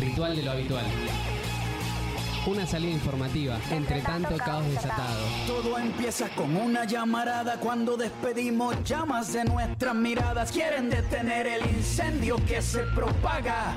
Ritual de lo habitual. Una salida informativa entre tanto caos desatado. Todo empieza con una llamarada cuando despedimos llamas de nuestras miradas. Quieren detener el incendio que se propaga.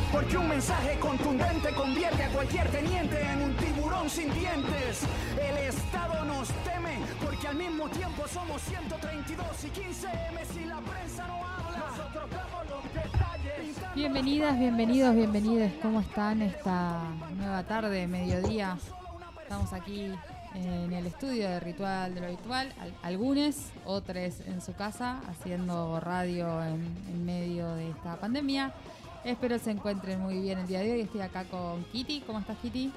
porque un mensaje contundente convierte a cualquier teniente en un tiburón sin dientes. El Estado nos teme, porque al mismo tiempo somos 132 y 15 M. Si la prensa no habla, nosotros damos los detalles. Bienvenidas, bienvenidos, bienvenidas. ¿Cómo están esta nueva tarde, mediodía? Estamos aquí en el estudio de Ritual de lo Habitual, al- algunos, otros en su casa, haciendo radio en, en medio de esta pandemia. Espero se encuentren muy bien el día de hoy. Estoy acá con Kitty. ¿Cómo estás, Kitty?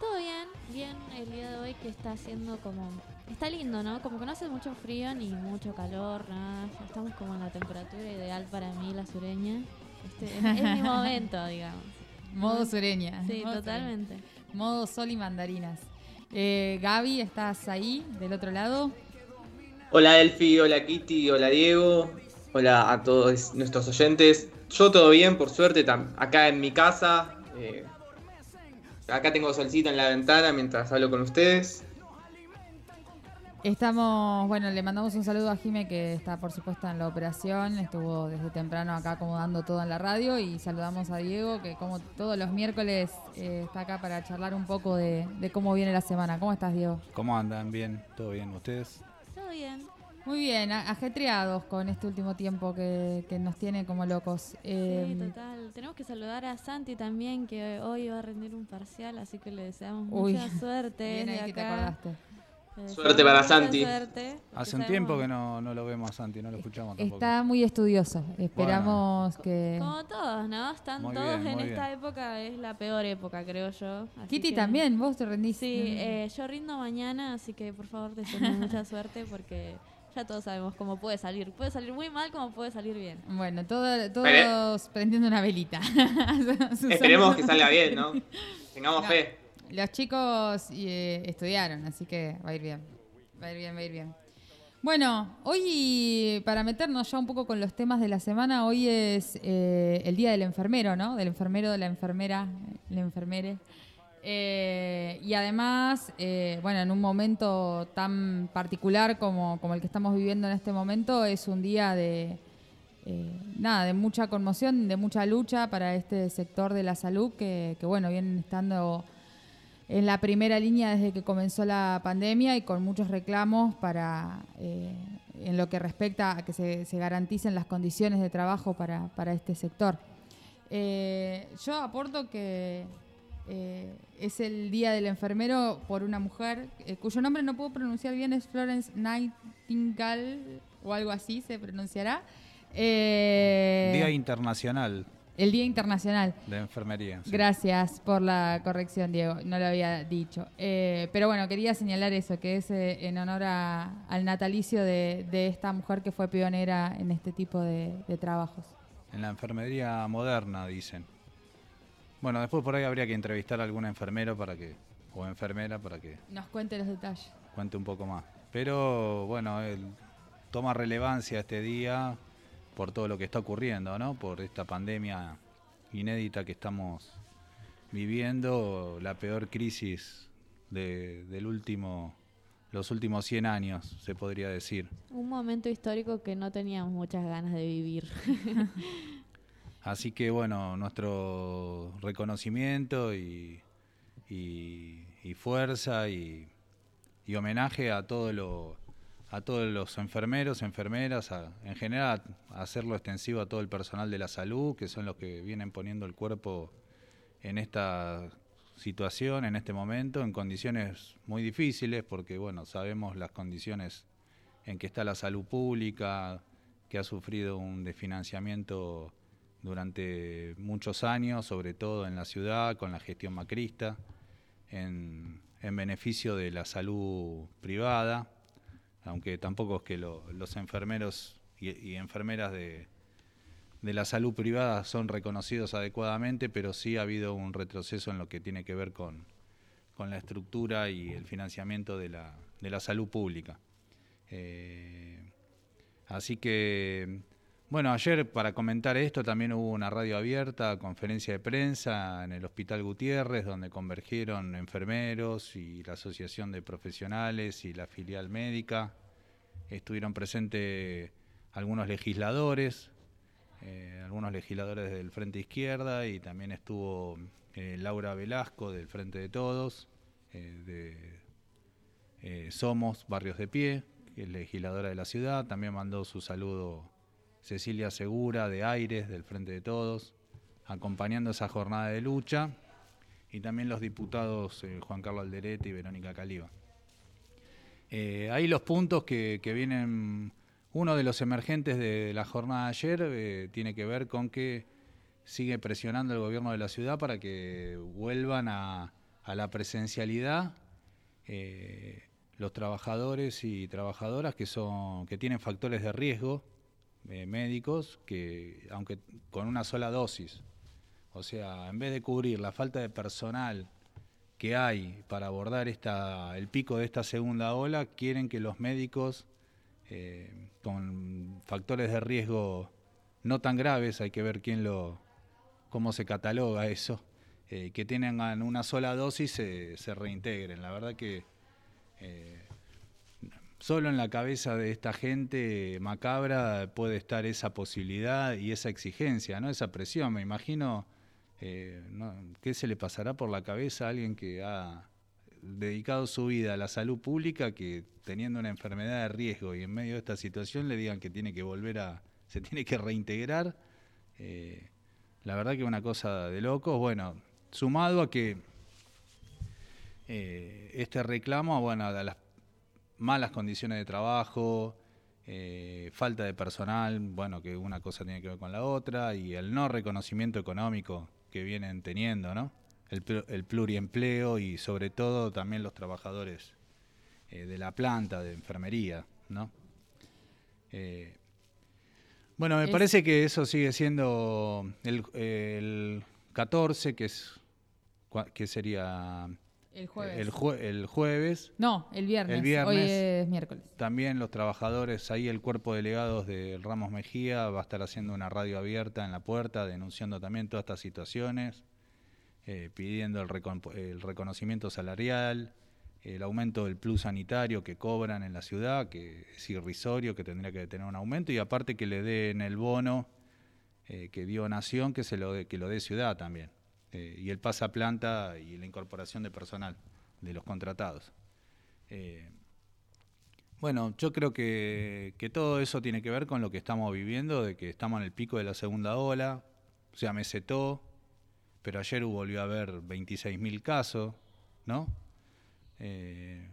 Todo bien, bien el día de hoy que está haciendo como... Está lindo, ¿no? Como que no hace mucho frío ni mucho calor, nada. Estamos como en la temperatura ideal para mí, la sureña. Este, es, es mi momento, digamos. Modo sureña. Sí, Modo totalmente. sureña. Modo sol y mandarinas. Eh, Gaby, ¿estás ahí, del otro lado? Hola Elfi, hola Kitty, hola Diego, hola a todos nuestros oyentes. Yo todo bien, por suerte, acá en mi casa. eh, acá tengo solcito en la ventana mientras hablo con ustedes. Estamos, bueno, le mandamos un saludo a Jime que está por supuesto en la operación, estuvo desde temprano acá acomodando todo en la radio y saludamos a Diego que como todos los miércoles eh, está acá para charlar un poco de, de cómo viene la semana. ¿Cómo estás, Diego? ¿Cómo andan? ¿Bien? ¿Todo bien? ¿Ustedes? Todo bien. Muy bien, ajetreados con este último tiempo que, que nos tiene como locos. Eh, Sí, total. Tenemos que saludar a Santi también, que hoy va a rendir un parcial, así que le deseamos Uy, mucha suerte. bien ahí que te acordaste. Deseamos Suerte para Santi. suerte, Hace un tiempo que no, no lo vemos a Santi, no lo escuchamos tampoco. Está muy estudioso, esperamos que... Como todos, ¿no? Están Muy todos bien, en esta bien. época, es la peor época, creo yo. así Kitty que- también, vos te rendís. Sí, eh, yo rindo mañana, así que por favor deseenme mucha suerte porque ya todos sabemos cómo puede salir. Puede salir muy mal como puede salir bien. Bueno, todo- todos Espere- prendiendo una velita. Esperemos que salga bien, ¿no? Tengamos No. fe. Los chicos eh, estudiaron, así que va a ir bien. Va a ir bien, va a ir bien. Bueno, hoy para meternos ya un poco con los temas de la semana, hoy es eh, el día del enfermero, ¿no? Del enfermero, de la enfermera, la enfermere. Eh, y además, eh, bueno, en un momento tan particular como, como el que estamos viviendo en este momento, es un día de, eh, nada, de mucha conmoción, de mucha lucha para este sector de la salud que, que, bueno, vienen estando en la primera línea desde que comenzó la pandemia y con muchos reclamos para en lo que respecta a que se, se garanticen las condiciones de trabajo para, para este sector. Yo aporto que eh, es el Día del Enfermero por una mujer eh, cuyo nombre no puedo pronunciar bien, es Florence Nightingale o algo así se pronunciará. Eh, Día Internacional el Día Internacional. de Enfermería. sí. Gracias por la corrección, Diego. No lo había dicho. Eh, pero bueno, quería señalar eso, que es en honor a- al natalicio de, de esta mujer que fue pionera en este tipo de, de trabajos. En la enfermería moderna, dicen. Bueno, después por ahí habría que entrevistar a algún enfermero para que o enfermera para que Nos cuente los detalles. cuente un poco más. Pero bueno, él toma relevancia este día por todo lo que está ocurriendo, ¿no? Por esta pandemia inédita que estamos viviendo, la peor crisis de, del último, los últimos 100 años, se podría decir. Un momento histórico que no teníamos muchas ganas de vivir. Así que bueno, nuestro reconocimiento y, fuerza y, homenaje a a todos los enfermeros, enfermeras, a- en general a hacerlo extensivo a todo el personal de la salud, que son los que vienen poniendo el cuerpo en esta situación, en este momento, en condiciones muy difíciles, porque bueno, sabemos las condiciones en que está la salud pública, que ha sufrido un desfinanciamiento durante muchos años, sobre todo en la ciudad, con la gestión macrista. en, beneficio de la salud privada, aunque tampoco es que los enfermeros y, enfermeras de, la salud privada son reconocidos adecuadamente, pero sí ha habido un retroceso en lo que tiene que ver con, la estructura y el financiamiento de la, salud pública. Eh, así que bueno, ayer para comentar esto también hubo una radio abierta, conferencia de prensa en el Hospital Gutiérrez, donde convergieron enfermeros y la Asociación de Profesionales y la filial médica. Estuvieron presentes algunos legisladores, eh, algunos legisladores del Frente Izquierda y también estuvo eh, Laura Velasco del Frente de Todos, eh, de Somos Barrios de Pie, legisladora de la ciudad, también mandó su saludo Cecilia Segura de Aires, del Frente de Todos, acompañando esa jornada de lucha, y también los diputados eh, Juan Carlos Alderete y Verónica Caliba. Eh, ahí los puntos que, vienen, uno de los emergentes de la jornada de ayer eh, tiene que ver con que sigue presionando el gobierno de la ciudad para que vuelvan a, la presencialidad los trabajadores y trabajadoras que son que tienen factores de riesgo eh, médicos que, aunque con una sola dosis, o sea, en vez de cubrir la falta de personal que hay para abordar esta, el pico de esta segunda ola, quieren que los médicos eh, con factores de riesgo no tan graves, hay que ver quién lo, cómo se cataloga eso, eh, que tengan una sola dosis se, se reintegren. La verdad que Solo en la cabeza de esta gente macabra puede estar esa posibilidad y esa exigencia, ¿no? Esa presión. Me imagino eh, qué se le pasará por la cabeza a alguien que ha dedicado su vida a la salud pública, que teniendo una enfermedad de riesgo y en medio de esta situación le digan que tiene que volver a, se tiene que reintegrar. Eh, la verdad que una cosa de locos. Bueno, sumado a que eh, este reclamo, bueno, a las malas condiciones de trabajo, eh, falta de personal, bueno, que una cosa tiene que ver con la otra, y el no reconocimiento económico que vienen teniendo, ¿no? El, el pluriempleo y sobre todo también los trabajadores eh, de la planta, de enfermería, ¿no? Eh, bueno, me parece que eso sigue siendo el, el 14, que es que sería el jueves. El, jueves. No, el viernes. Hoy es miércoles. También los trabajadores, ahí el cuerpo de delegados de Ramos Mejía va a estar haciendo una radio abierta en la puerta, denunciando también todas estas situaciones, eh, pidiendo el, reconocimiento salarial, el aumento del plus sanitario que cobran en la ciudad, que es irrisorio, que tendría que tener un aumento, y aparte que le den el bono eh, que dio Nación, que, se lo que lo dé ciudad también. Eh, y el pasaplanta y la incorporación de personal de los contratados. Eh, bueno, yo creo que, todo eso tiene que ver con lo que estamos viviendo, de que estamos en el pico de la segunda ola, o sea, mesetó, pero ayer volvió a haber 26.000 casos, ¿no? Eh,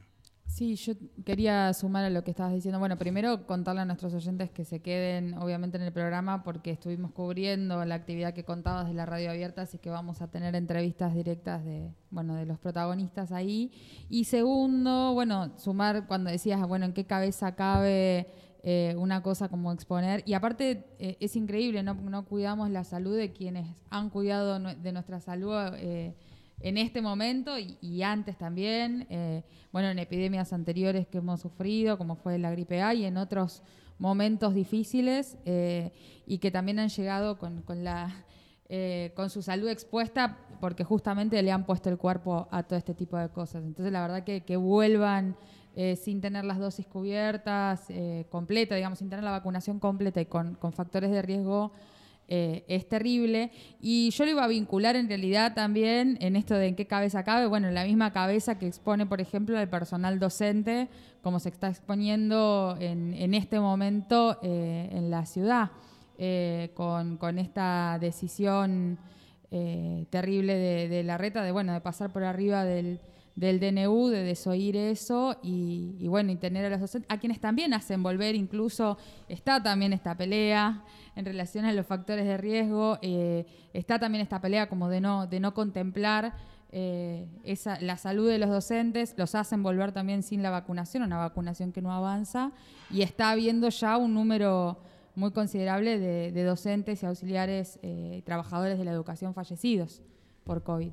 Sí, yo quería sumar a lo que estabas diciendo. Bueno, primero contarle a nuestros oyentes que se queden obviamente en el programa porque estuvimos cubriendo la actividad que contabas de la radio abierta, así que vamos a tener entrevistas directas de, bueno, de los protagonistas ahí. Y segundo, bueno, sumar cuando decías, bueno, en qué cabeza cabe eh, una cosa como exponer. Y aparte eh, es increíble, ¿no? no cuidamos la salud de quienes han cuidado de nuestra salud. Eh, en este momento y, antes también, eh, bueno, en epidemias anteriores que hemos sufrido, como fue la gripe A y en otros momentos difíciles eh, y que también han llegado eh, con su salud expuesta porque justamente le han puesto el cuerpo a todo este tipo de cosas. Entonces, la verdad que, vuelvan sin tener las dosis cubiertas, completa, digamos, sin tener la vacunación completa y con factores de riesgo eh, es terrible. Y yo lo iba a vincular en realidad también en esto de en qué cabeza cabe, bueno, en la misma cabeza que expone, por ejemplo, el personal docente, como se está exponiendo en, este momento eh, en la ciudad, eh, con, esta decisión terrible de, la reta, de, bueno, de pasar por arriba del del DNU, de desoír eso y, bueno, y tener a los docentes, a quienes también hacen volver, incluso está también esta pelea en relación a los factores de riesgo, eh, está también esta pelea como de no, de no contemplar eh, esa, la salud de los docentes, los hacen volver también sin la vacunación, una vacunación que no avanza, y está habiendo ya un número muy considerable de, docentes y auxiliares eh, trabajadores de la educación fallecidos por COVID.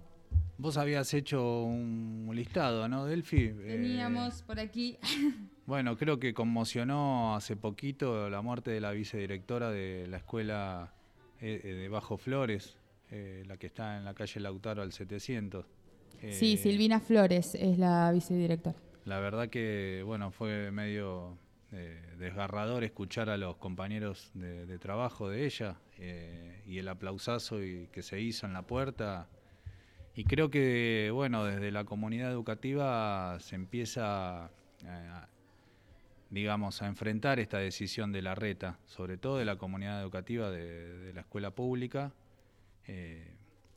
Vos habías hecho un listado, ¿no, Delphi? Teníamos por aquí. bueno, creo que conmocionó hace poquito la muerte de la vicedirectora de la escuela eh, eh, de Bajo Flores, eh, la que está en la calle Lautaro al 700. sí, Silvina Flores es la vicedirectora. La verdad que, bueno, fue medio desgarrador escuchar a los compañeros de, trabajo de ella y el aplausazo y, que se hizo en la puerta y creo que, bueno, desde la comunidad educativa se empieza, digamos, a enfrentar esta decisión de la reta, sobre todo de la comunidad educativa de, la escuela pública, eh,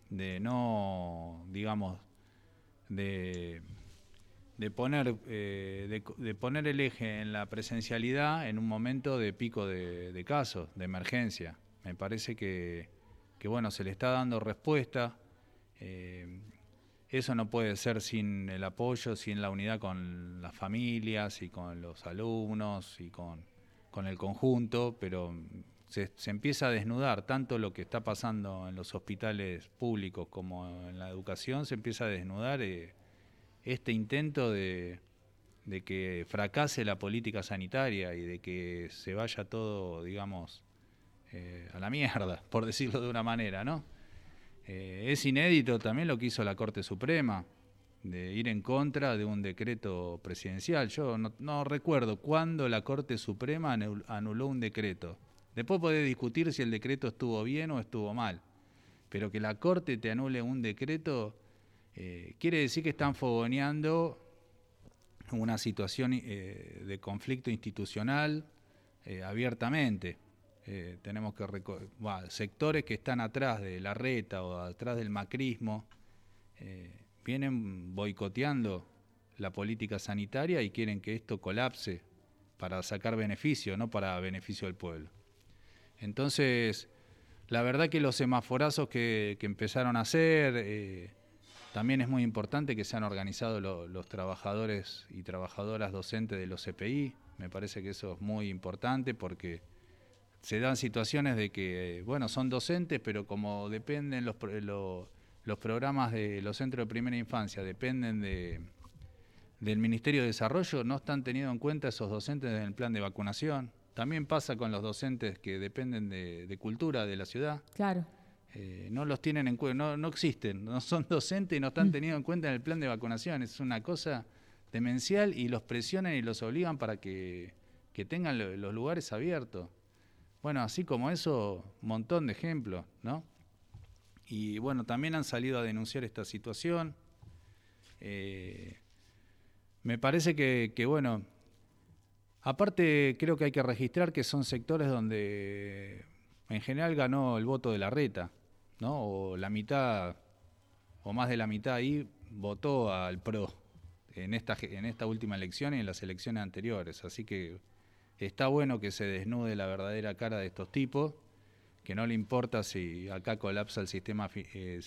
de no, digamos, de, poner, eh, de, poner el eje en la presencialidad en un momento de pico de, casos, de emergencia. Me parece que, que, bueno, se le está dando respuesta eh, eso no puede ser sin el apoyo, sin la unidad con las familias y con los alumnos y con, el conjunto, pero se, empieza a desnudar tanto lo que está pasando en los hospitales públicos como en la educación, se empieza a desnudar eh, este intento de, que fracase la política sanitaria y de que se vaya todo, digamos, eh, a la mierda, por decirlo de una manera, ¿no? Eh, es inédito también lo que hizo la Corte Suprema, de ir en contra de un decreto presidencial. Yo no, recuerdo cuándo la Corte Suprema anuló un decreto. Después puede discutir si el decreto estuvo bien o estuvo mal. Pero que la Corte te anule un decreto eh, quiere decir que están fogoneando una situación eh, de conflicto institucional abiertamente. Eh, tenemos que sectores que están atrás de la reta o atrás del macrismo eh, vienen boicoteando la política sanitaria y quieren que esto colapse para sacar beneficio, no para beneficio del pueblo. Entonces, la verdad que los semaforazos que, empezaron a hacer, eh, también es muy importante que se han organizado los trabajadores y trabajadoras docentes de los CPI, me parece que eso es muy importante porque se dan situaciones de que, bueno, son docentes, pero como dependen los, los programas de los centros de primera infancia, dependen de, del Ministerio de Desarrollo, no están teniendo en cuenta esos docentes en el plan de vacunación. También pasa con los docentes que dependen de, cultura de la ciudad. Claro. Eh, no los tienen en cuenta, no, no existen, no son docentes y no están mm. tenidos en cuenta en el plan de vacunación. Es una cosa demencial y los presionan y los obligan para que, que tengan los lugares abiertos. Bueno, así como eso, montón de ejemplos, ¿no? Y bueno, también han salido a denunciar esta situación. Eh, me parece que, bueno, aparte creo que hay que registrar que son sectores donde en general ganó el voto de la reta, ¿no? O la mitad, o más de la mitad ahí, votó al PRO en esta, en esta última elección y en las elecciones anteriores. Así que Está bueno que se desnude la verdadera cara de estos tipos, que no le importa si acá colapsa el sistema, eh,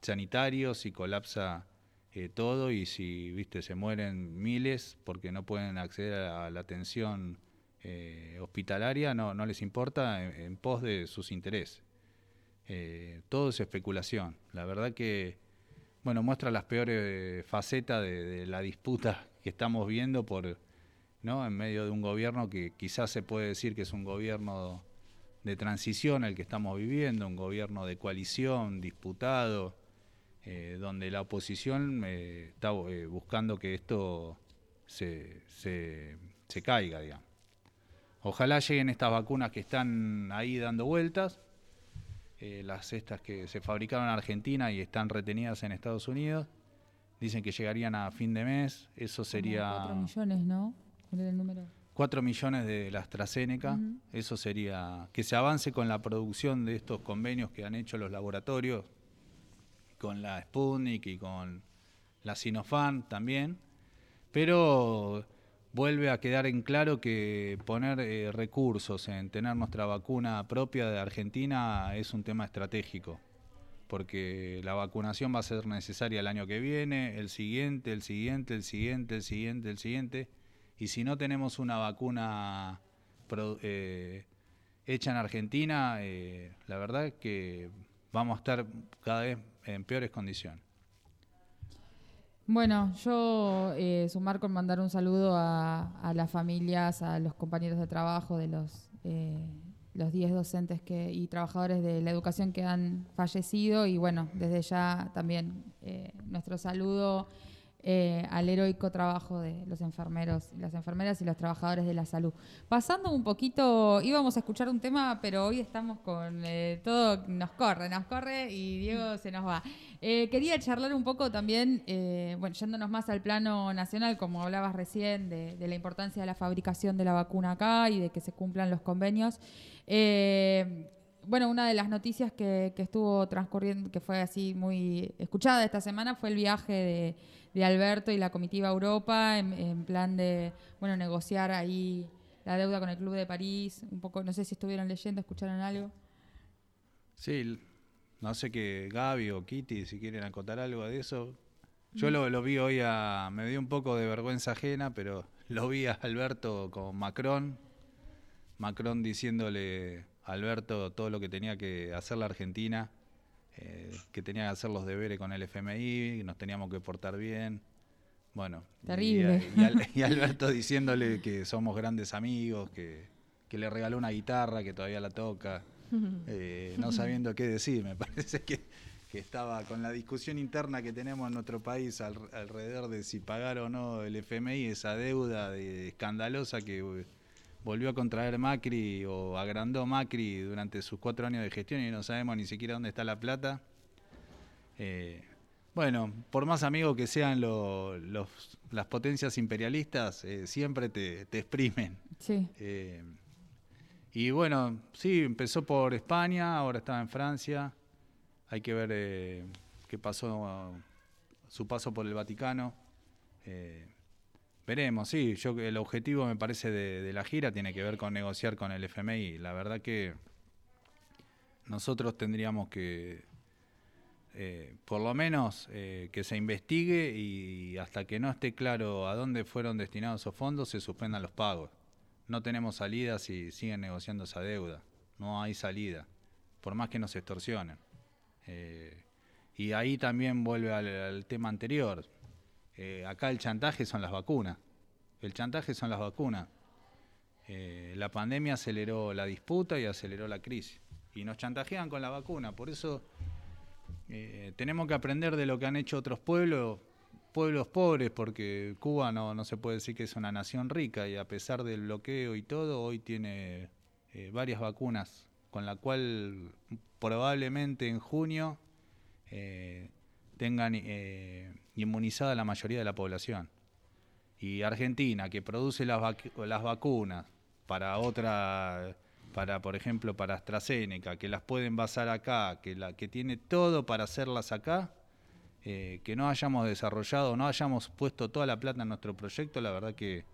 sanitario, si colapsa eh, todo y si viste se mueren miles porque no pueden acceder a la atención eh, hospitalaria, no, les importa en, pos de sus intereses. todo es especulación. La verdad que bueno, muestra las peores facetas de la disputa que estamos viendo por ¿no? en medio de un gobierno que quizás se puede decir que es un gobierno de transición el que estamos viviendo, un gobierno de coalición, disputado, eh, donde la oposición eh, está eh, buscando que esto se, se, caiga, digamos. Ojalá lleguen estas vacunas que están ahí dando vueltas, las estas que se fabricaron en Argentina y están retenidas en Estados Unidos. Dicen que llegarían a fin de mes, eso sería... 4 millones, ¿no? El número? 4 millones de la AstraZeneca, eso sería que se avance con la producción de estos convenios que han hecho los laboratorios, con la Sputnik y con la Sinopharm también, pero vuelve a quedar en claro que poner eh, recursos en tener nuestra vacuna propia de Argentina es un tema estratégico, porque la vacunación va a ser necesaria el año que viene, el siguiente, el siguiente, el siguiente, el siguiente, el siguiente. Y si no tenemos una vacuna eh, hecha en Argentina, eh, la verdad es que vamos a estar cada vez en peores condiciones. Bueno, yo eh, sumar con mandar un saludo a, las familias, a los compañeros de trabajo de los los 10 docentes que, y trabajadores de la educación que han fallecido y bueno, desde ya también nuestro saludo eh, al heroico trabajo de los enfermeros, las enfermeras y los trabajadores de la salud. Pasando un poquito, íbamos a escuchar un tema, pero hoy estamos con eh, todo, nos corre, nos corre y Diego se nos va. Eh, quería charlar un poco también, bueno, yéndonos más al plano nacional, como hablabas recién, de, la importancia de la fabricación de la vacuna acá y de que se cumplan los convenios bueno, una de las noticias que, que, estuvo transcurriendo, que fue así muy escuchada esta semana, fue el viaje de, Alberto y la comitiva Europa en, plan de, bueno, negociar ahí la deuda con el Club de París, un poco, no sé si estuvieron leyendo, escucharon algo. Sí, no sé qué Gaby o Kitty, si quieren acotar algo de eso. Yo lo, lo vi hoy, a, me dio un poco de vergüenza ajena, pero lo vi a Alberto con Macron, Macron diciéndole a Alberto todo lo que tenía que hacer la Argentina eh, que tenía que hacer los deberes con el FMI, nos teníamos que portar bien. Bueno, Terrible. Y, Alberto diciéndole que somos grandes amigos, que, le regaló una guitarra que todavía la toca, eh, no sabiendo qué decir. Me parece que, estaba con la discusión interna que tenemos en nuestro país alrededor de si pagar o no el FMI, esa deuda escandalosa que volvió a contraer Macri o agrandó Macri durante sus cuatro años de gestión y no sabemos ni siquiera dónde está la plata. Eh, bueno, por más amigos que sean los, las potencias imperialistas, eh, siempre te, exprimen. Sí. Eh, y bueno, sí, empezó por España, ahora está en Francia. Hay que ver qué pasó, su paso por el Vaticano. Veremos, sí. Yo el objetivo me parece de, la gira tiene que ver con negociar con el FMI. La verdad que nosotros tendríamos que, eh, por lo menos, eh, que se investigue y hasta que no esté claro a dónde fueron destinados esos fondos, se suspendan los pagos. No tenemos salida si siguen negociando esa deuda. No hay salida, por más que nos extorsionen. Eh, y ahí también vuelve al tema anterior eh, acá el chantaje son las vacunas. El chantaje son las vacunas. Eh, la pandemia aceleró la disputa y aceleró la crisis. Y nos chantajean con la vacuna. Por eso eh, tenemos que aprender de lo que han hecho otros pueblos, pueblos pobres, porque Cuba no, no se puede decir que es una nación rica y a pesar del bloqueo y todo, hoy tiene varias vacunas, con la cual probablemente en junio tengan inmunizada la mayoría de la población. Y Argentina, que produce las, las vacunas para otra, para por ejemplo para AstraZeneca, que las pueden basar acá, que, la, que tiene todo para hacerlas acá, eh, que no hayamos desarrollado, no hayamos puesto toda la plata en nuestro proyecto, la verdad que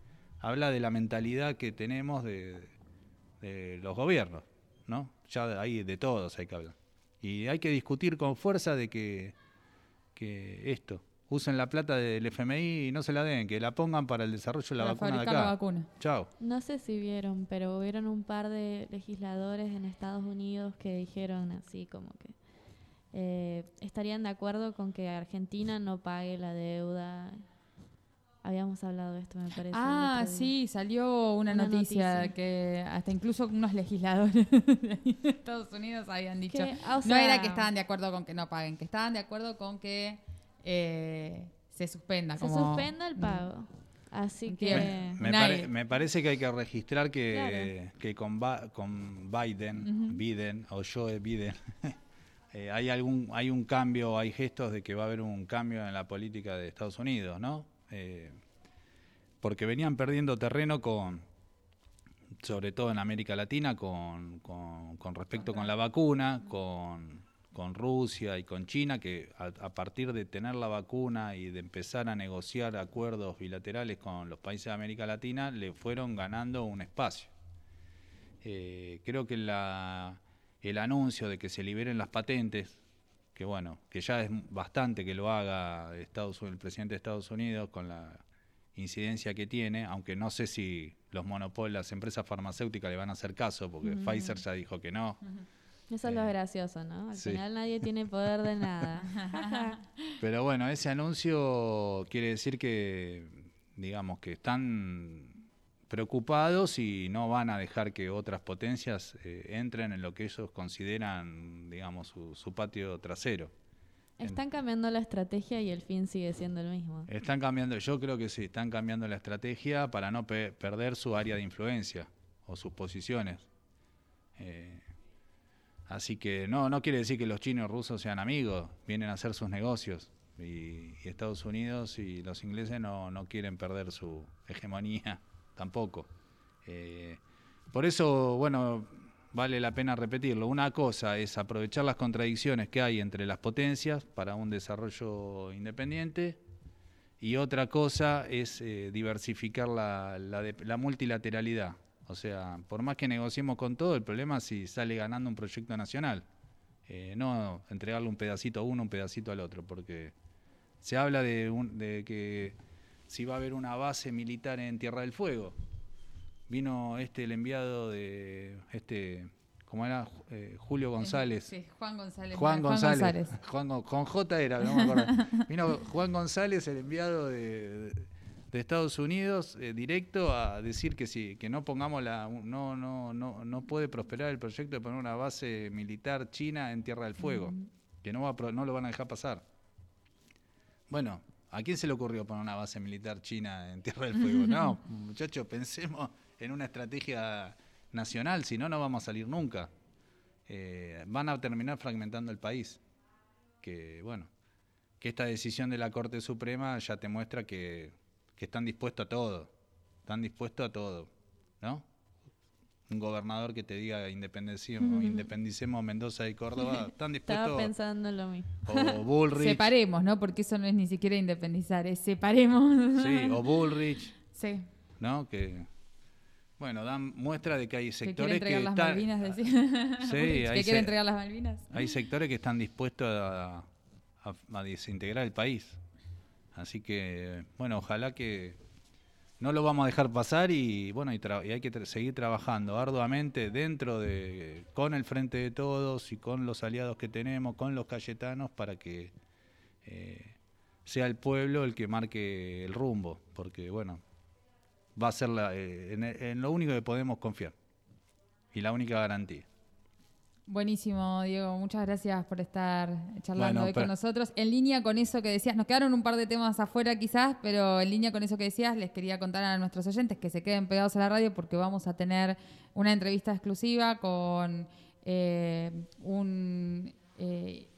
habla de la mentalidad que tenemos de, de los gobiernos, ¿no? Ya ahí de todos hay que hablar. Y hay que discutir con fuerza de que esto, usen la plata del FMI y no se la den, que la pongan para el desarrollo de la vacuna de acá. La vacuna. Chao. No sé si vieron, pero hubieron un par de legisladores en Estados Unidos que dijeron así como que eh, estarían de acuerdo con que Argentina no pague la deuda. Habíamos hablado de esto, me parece. Ah, sí, salió una, noticia, que hasta incluso unos legisladores de Estados Unidos habían dicho. no era que estaban de acuerdo con que no paguen, que estaban de acuerdo con que eh, se suspenda. Se suspenda el pago. Así que... Me, parece que hay que registrar que, que con, con Biden, Biden o Joe Biden, eh, hay, algún, hay un cambio, hay gestos de que va a haber un cambio en la política de Estados Unidos, ¿no? Eh, porque venían perdiendo terreno con, sobre todo en América Latina, con, con, con respecto con la vacuna, con con Rusia y con China, que a, partir de tener la vacuna y de empezar a negociar acuerdos bilaterales con los países de América Latina, le fueron ganando un espacio. Eh, creo que la, el anuncio de que se liberen las patentes, que bueno, que ya es bastante que lo haga Estados, el presidente de Estados Unidos con la incidencia que tiene, aunque no sé si los monopolios, las empresas farmacéuticas le van a hacer caso, porque Pfizer ya dijo que no. Eso es lo Eh, gracioso, ¿no? Al sí. final nadie tiene poder de nada. Pero bueno, ese anuncio quiere decir que, digamos, que están preocupados y no van a dejar que otras potencias eh, entren en lo que ellos consideran, digamos, su, su patio trasero. Están cambiando la estrategia y el fin sigue siendo el mismo. Están cambiando, yo creo que sí, están cambiando la estrategia para no pe- perder su área de influencia o sus posiciones. Eh, así que no, no quiere decir que los chinos y rusos sean amigos, vienen a hacer sus negocios. Y, Estados Unidos y los ingleses no, no quieren perder su hegemonía tampoco. Eh, por eso, bueno, vale la pena repetirlo. Una cosa es aprovechar las contradicciones que hay entre las potencias para un desarrollo independiente y otra cosa es eh, diversificar la, la multilateralidad. O sea, por más que negociemos con todo, el problema es si sale ganando un proyecto nacional. Eh, no entregarle un pedacito a uno, un pedacito al otro, porque se habla de, un- de que si va a haber una base militar en Tierra del Fuego. Vino este el enviado de este, ¿cómo era? Eh, Julio González. Sí, Juan González. Juan Juan González. Juan Go- con J era, no me acuerdo. Vino Juan González, el enviado de, de Estados Unidos, eh, directo a decir que sí, que no pongamos la, no, no, no, no puede prosperar el proyecto de poner una base militar china en Tierra del Fuego, que no va a no lo van a dejar pasar. Bueno, ¿a quién se le ocurrió poner una base militar china en Tierra del Fuego? No, muchachos, pensemos en una estrategia nacional, si no, no vamos a salir nunca. Eh, van a terminar fragmentando el país. Que, bueno, que esta decisión de la Corte Suprema ya te muestra que, que están dispuestos a todo. Están dispuestos a todo, ¿no? Un gobernador que te diga independicemos, independicemos Mendoza y Córdoba, están Estaba dispuestos. pensando en lo mismo. O Bullrich. Separemos, ¿no? Porque eso no es ni siquiera independizar, es separemos. Sí, o Bullrich, Sí, ¿no? Que, bueno, dan muestra de que hay que quiere sectores entregar que las están... Malvinas. decía. Sí, que hay quiere se- entregar las Malvinas. Hay sectores que están dispuestos a, a- a desintegrar el país. Así que, bueno, ojalá que no lo vamos a dejar pasar y bueno, y, tra- y hay que seguir trabajando arduamente dentro de, con el Frente de Todos y con los aliados que tenemos, con los cayetanos, para que eh, sea el pueblo el que marque el rumbo, porque bueno, va a ser la, eh, en, en lo único que podemos confiar y la única garantía. Buenísimo, Diego. Muchas gracias por estar charlando Bueno, hoy con nosotros. En línea con eso que decías, nos quedaron un par de temas afuera quizás, pero en línea con eso que decías, les quería contar a nuestros oyentes que se queden pegados a la radio porque vamos a tener una entrevista exclusiva con eh, un, eh,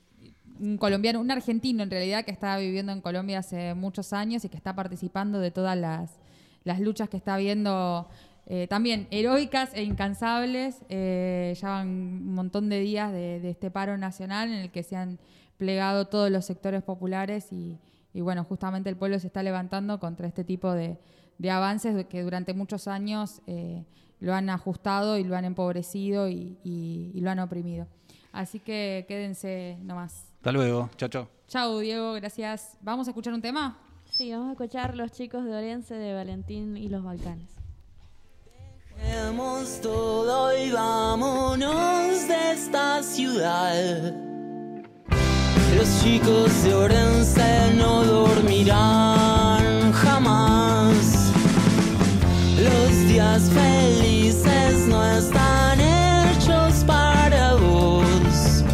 un colombiano, un argentino en realidad que está viviendo en Colombia hace muchos años y que está participando de todas las, las luchas que está viendo eh, también heroicas e incansables. Eh, ya van un montón de días de, de este paro nacional en el que se han plegado todos los sectores populares y, y bueno, justamente el pueblo se está levantando contra este tipo de, de avances que durante muchos años eh, lo han ajustado y lo han empobrecido y, y- y lo han oprimido. Así que quédense nomás. Hasta luego, chao, chao. Chau, Diego, gracias. ¿Vamos a escuchar un tema? Sí, vamos a escuchar Los chicos de Orense de Valentín y los Balcanes. Dejemos todo y vámonos de esta ciudad. Los chicos de Orense no dormirán jamás. Los días felices no están hechos para vos.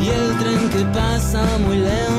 Y el tren que pasa muy lento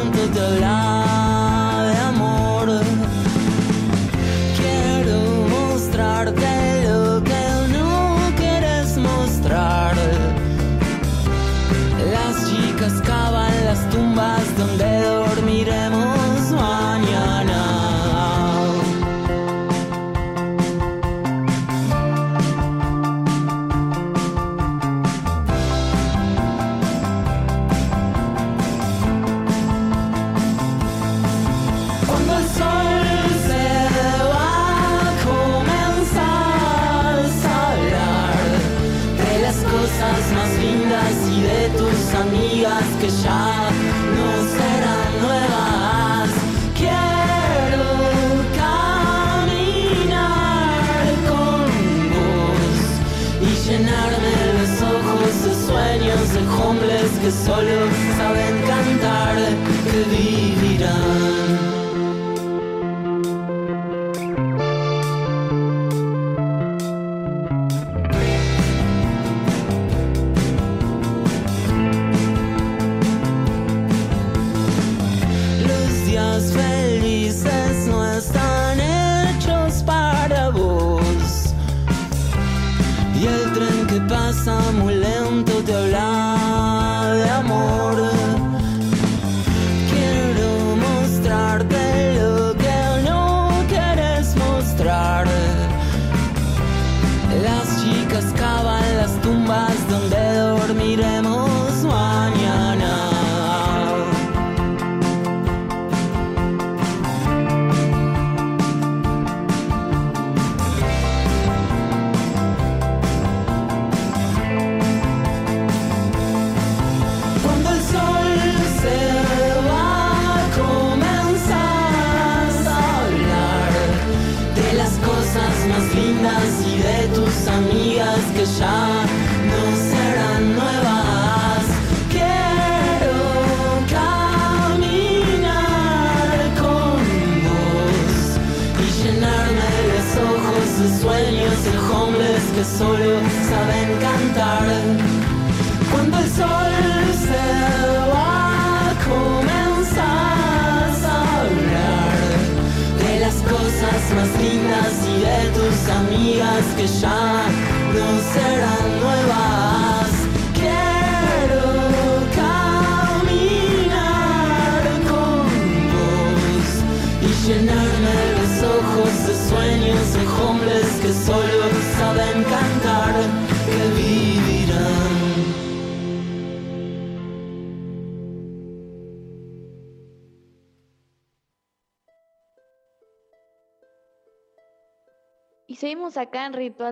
llenarme los ojos de sueños de hombres que solo saben cantar, que vivirán.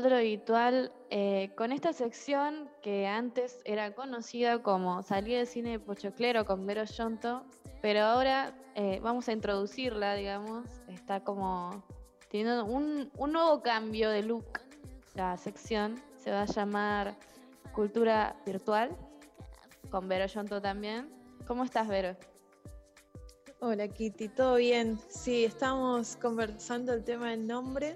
Ritual eh, con esta sección que antes era conocida como Salida de Cine de Pochoclero con Vero Yonto, pero ahora eh, vamos a introducirla, digamos. Está como teniendo un, un nuevo cambio de look. La sección se va a llamar Cultura Virtual con Vero Yonto también. ¿Cómo estás, Vero? Hola Kitty, ¿todo bien? Sí, estamos conversando el tema del nombre.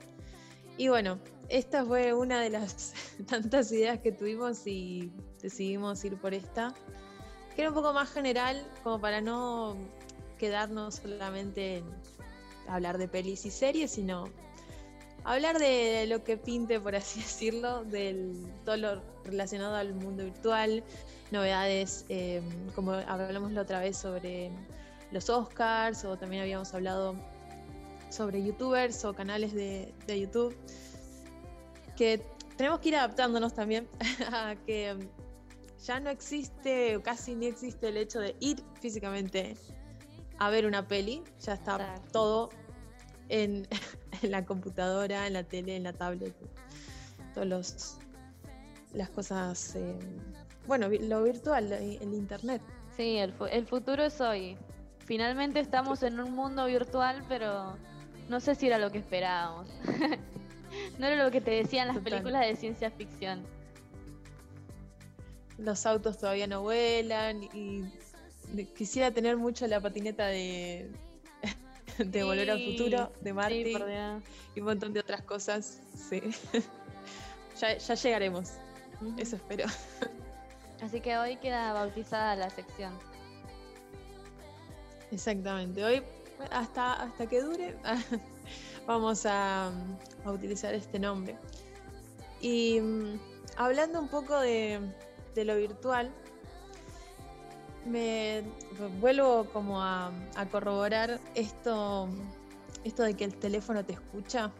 Y bueno, esta fue una de las tantas ideas que tuvimos y decidimos ir por esta, que era un poco más general, como para no quedarnos solamente en hablar de pelis y series, sino hablar de lo que pinte, por así decirlo, de todo lo relacionado al mundo virtual, novedades, eh, como hablamos la otra vez sobre los Oscars, o también habíamos hablado sobre youtubers o canales de, de YouTube, que tenemos que ir adaptándonos también a que ya no existe, o casi ni existe el hecho de ir físicamente a ver una peli, ya está Claro. todo en, en la computadora, en la tele, en la tablet, todos los las cosas, eh, bueno, lo virtual, el internet. Sí, el, fu- el futuro es hoy. Finalmente estamos en un mundo virtual, pero no sé si era lo que esperábamos. no era lo que te decían las Total. películas de ciencia ficción. los autos todavía no vuelan y quisiera tener mucho la patineta de, de Volver al Futuro, de Marty Sí, y un montón de otras cosas. Sí. ya, ya llegaremos, eso espero. Así que hoy queda bautizada la sección. Exactamente. Hoy, hasta, hasta que dure, vamos a, a utilizar este nombre. Y mm, hablando un poco de, de lo virtual, me vuelvo como a, a corroborar esto, esto de que el teléfono te escucha,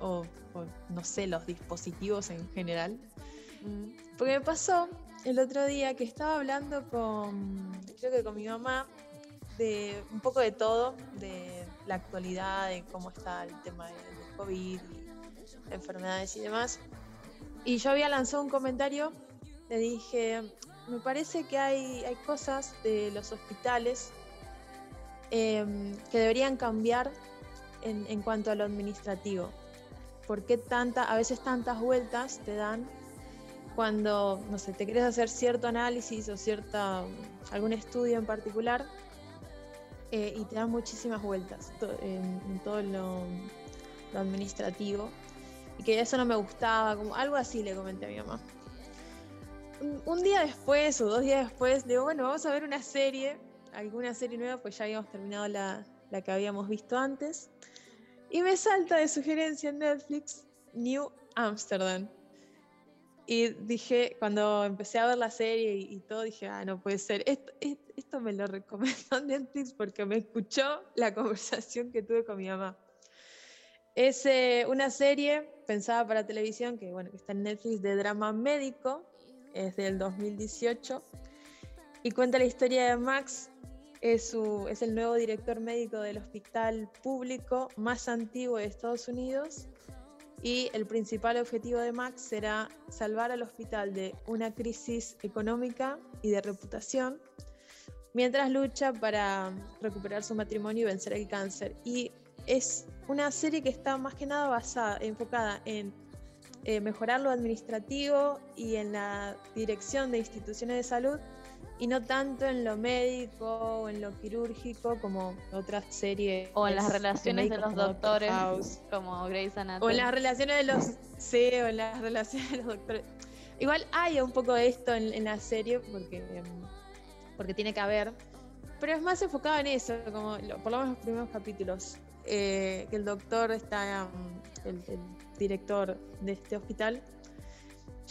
o, o no sé, los dispositivos en general. Mm. Porque me pasó el otro día que estaba hablando con, creo que con mi mamá, de un poco de todo, de la actualidad, de cómo está el tema del COVID enfermedades y demás. Y yo había lanzado un comentario, le dije, me parece que hay, hay cosas de los hospitales em, que deberían cambiar en, en cuanto a lo administrativo. ¿Por qué tanta, a veces tantas vueltas te dan cuando, no sé, te quieres hacer cierto análisis o cierta, algún estudio en particular eh, y te dan muchísimas vueltas en, todo lo, administrativo y que eso no me gustaba, como algo así le comenté a mi mamá. Un, un día después o dos días después, digo, bueno, vamos a ver una serie, alguna serie nueva, pues ya habíamos terminado la, la que habíamos visto antes. Y me salta de sugerencia en Netflix New Amsterdam. Y dije, cuando empecé a ver la serie y, y todo, dije, ah, no puede ser. Esto, es- esto me lo recomendó Netflix porque me escuchó la conversación que tuve con mi mamá. Es eh, una serie pensada para televisión que, bueno, que está en Netflix de drama médico, es del 2018 y cuenta la historia de Max. Es, su- es el nuevo director médico del hospital público más antiguo de Estados Unidos y el principal objetivo de Max será salvar al hospital de una crisis económica y de reputación mientras lucha para recuperar su matrimonio y vencer el cáncer. Y es una serie que está más que nada basada, enfocada en eh, mejorar lo administrativo y en la dirección de instituciones de salud y no tanto en lo médico o en lo quirúrgico como otras series. O en las relaciones de los doctores, House. como Grey's O Anatomy. en las relaciones de los. Sí, o en las relaciones de los doctores. Igual hay un poco de esto en, en la serie, porque, porque tiene que haber. Pero es más enfocado en eso, como por lo menos los primeros capítulos. eh, que el doctor está. em, el, el director de este hospital.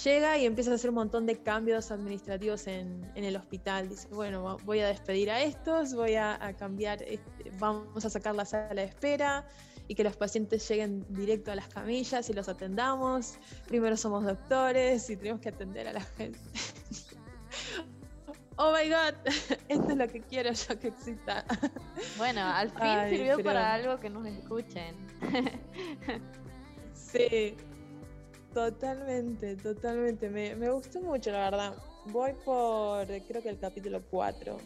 Llega y empieza a hacer un montón de cambios administrativos en, en el hospital. Dice, bueno, voy a despedir a estos, voy a, a cambiar, este, vamos a sacar la sala de espera, y que los pacientes lleguen directo a las camillas y los atendamos. Primero somos doctores y tenemos que atender a la gente. oh my god, esto es lo que quiero yo que exista. Bueno, al fin Ay, sirvió pero- para algo que nos escuchen. sí, totalmente, totalmente. Me, me gustó mucho, la verdad. Voy por, creo que el capítulo 4.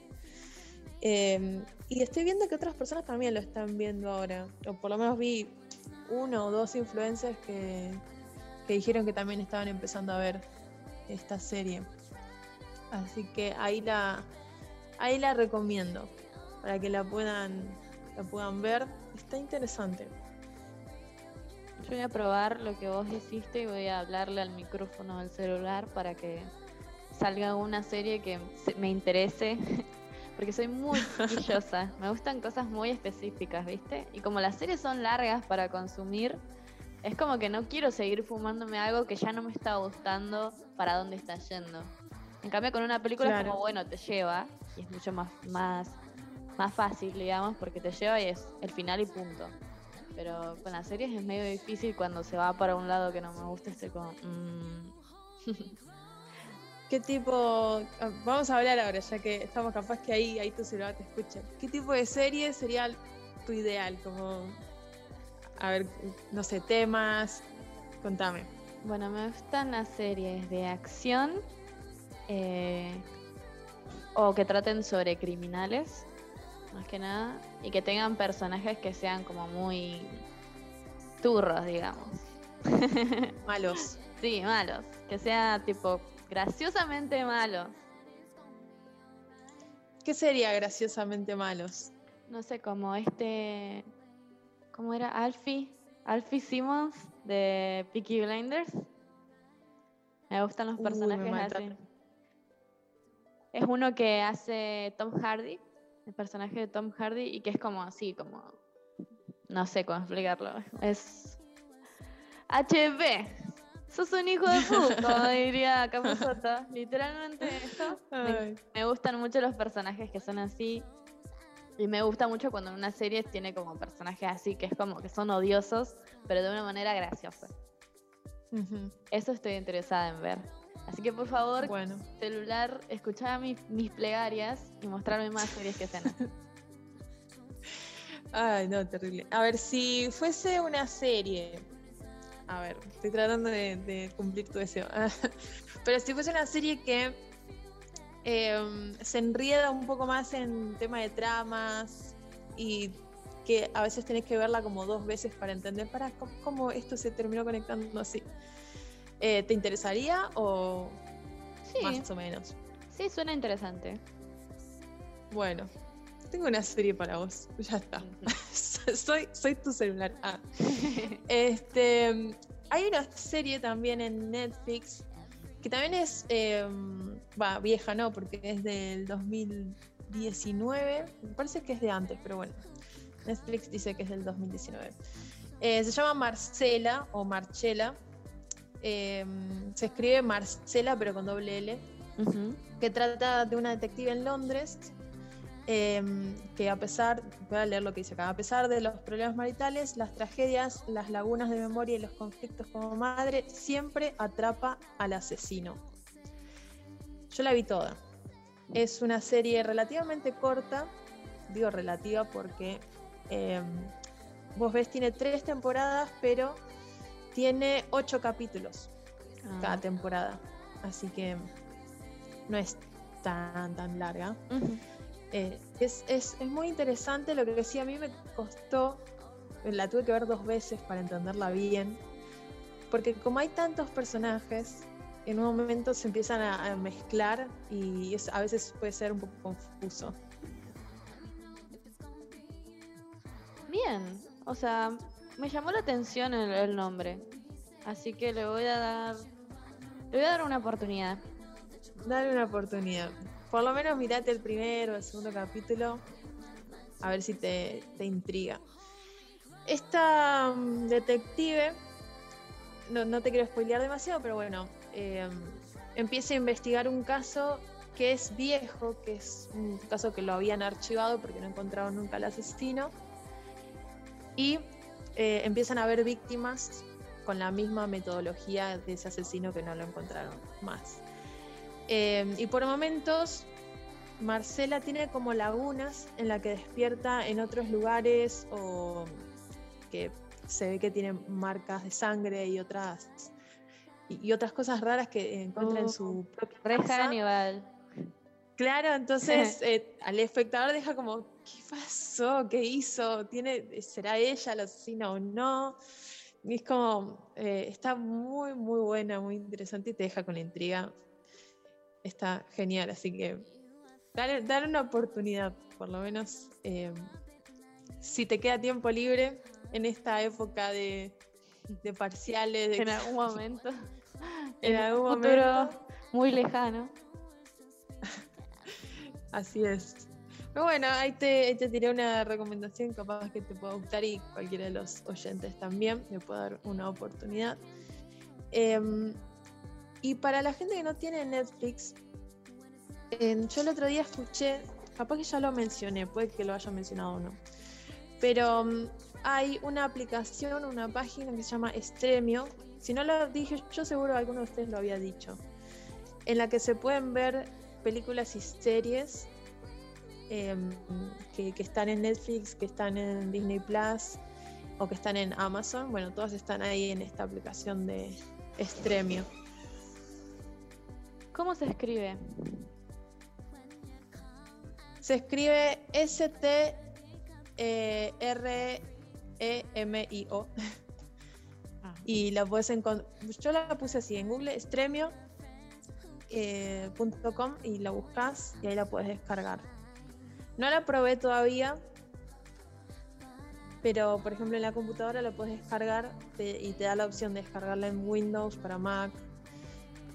Eh, y estoy viendo que otras personas también lo están viendo ahora. O por lo menos vi uno o dos influencers que, que dijeron que también estaban empezando a ver esta serie. Así que ahí la, ahí la recomiendo para que la puedan, la puedan ver. Está interesante. Yo voy a probar lo que vos hiciste y voy a hablarle al micrófono del celular para que salga una serie que me interese. Porque soy muy quisquillosa. Me gustan cosas muy específicas, ¿viste? Y como las series son largas para consumir, es como que no quiero seguir fumándome algo que ya no me está gustando para dónde está yendo. En cambio, con una película es como, bueno, te lleva y es mucho más, más, más fácil, digamos, porque te lleva y es el final y punto. Pero con las series es medio difícil cuando se va para un lado que no me gusta, estoy como... mm. ¿Qué tipo, ah, vamos a hablar ahora, ya que estamos capaz que ahí, ahí tu celular te escucha. ¿Qué tipo de serie sería tu ideal? Como, a ver, no sé, temas, contame. Bueno, me gustan las series de acción eh, o que traten sobre criminales, más que nada, y que tengan personajes que sean como muy turros, digamos. Malos. Sí, malos. Que sea tipo graciosamente malos. ¿Qué sería graciosamente malos? No sé, como este. ¿Cómo era? Alfie. Alfie Simmons de Peaky Blinders. Me gustan los Uy, personajes así. mataron. Es uno que hace Tom Hardy, el personaje de Tom Hardy, y que es como así, como. No sé cómo explicarlo. Es. HP. Sos un hijo de puta, como diría Capuzotto. Literalmente eso. Me, gustan mucho los personajes que son así. Y me gusta mucho cuando en una serie tiene como personajes así, que es como que son odiosos, pero de una manera graciosa. Eso estoy interesada en ver. Así que por favor, Bueno, celular, escuchá mis, mis plegarias y mostrarme más series que sean así. ay, no, terrible. A ver, si fuese una serie, a ver, estoy tratando de, de cumplir tu deseo. Pero si fuese una serie que em, se enrieda un poco más en tema de tramas y que a veces tenés que verla como dos veces para entender para cómo, cómo esto se terminó conectando así. Eh, ¿Te interesaría o Sí, más o menos? sí, suena interesante. Bueno, tengo una serie para vos. Ya está. soy, soy tu celular. Ah. Este, hay una serie también en Netflix que también es, eh, va, vieja, ¿no? Porque es del 2019. Me parece que es de antes, pero bueno. Netflix dice que es del 2019. Eh, se llama Marcela o Marchela. Eh, se escribe Marcela, pero con doble L que trata de una detective en Londres em, que a pesar, voy a leer lo que dice acá, a pesar de los problemas maritales, las tragedias, las lagunas de memoria y los conflictos como madre, siempre atrapa al asesino. Yo la vi toda. Es una serie relativamente corta, digo relativa porque em, vos ves, tiene tres temporadas, pero tiene ocho capítulos Ah. cada temporada. Así que no es tan, tan larga. Eh, es, es- es muy interesante lo que decía. A mí me costó, la tuve que ver dos veces para entenderla bien. Porque como hay tantos personajes, en un momento se empiezan a, a mezclar y es- a veces puede ser un poco confuso. Bien, o sea, me llamó la atención el, nombre. Así que le voy a dar. Le voy a dar una oportunidad. Dale una oportunidad. Por lo menos mirate el primero el segundo capítulo. A ver si te, te intriga. Esta mm, detective, no, no te quiero spoilear demasiado, pero bueno, eh, empieza a investigar un caso que es viejo, que es un caso que lo habían archivado porque no encontraron nunca al asesino. Y eh, empiezan a haber víctimas con la misma metodología de ese asesino que no lo encontraron más. Eh, y por momentos, Marcela tiene como lagunas en la que despierta en otros lugares o que se ve que tiene marcas de sangre y otras y, otras cosas raras que encuentra en su propia Re casa. Hannibal. Claro, entonces eh, al espectador deja como, ¿qué pasó? ¿Qué hizo? ¿Tiene, ¿Será ella la asesina o no? Y es como, eh, está muy, muy buena, muy interesante y te deja con intriga. Está genial, así que dale, dale una oportunidad, por lo menos eh, si te queda tiempo libre en esta época de, de parciales, de En algún momento. en algún futuro momento. muy lejano. Así es. Bueno, ahí te, te tiré una recomendación capaz que te pueda gustar y cualquiera de los oyentes también le pueda dar una oportunidad. Em, y para la gente que no tiene Netflix, em, yo el otro día escuché, capaz que ya lo mencioné, puede que lo haya mencionado o no, pero em, hay una aplicación, una página que se llama Stremio. Si no lo dije yo, seguro alguno de ustedes lo había dicho. En la que se pueden ver películas y series em, que, que están en Netflix, que están en Disney Plus o que están en Amazon. Bueno, todas están ahí en esta aplicación de Stremio. ¿Cómo se escribe? Se escribe S-T-R-E-M-I-O. Y la puedes encontrar. Yo la puse así en Google, Stremio. eh, punto com, y la buscas y ahí la puedes descargar. No la probé todavía, pero por ejemplo en la computadora la puedes descargar te- y te da la opción de descargarla en Windows para Mac.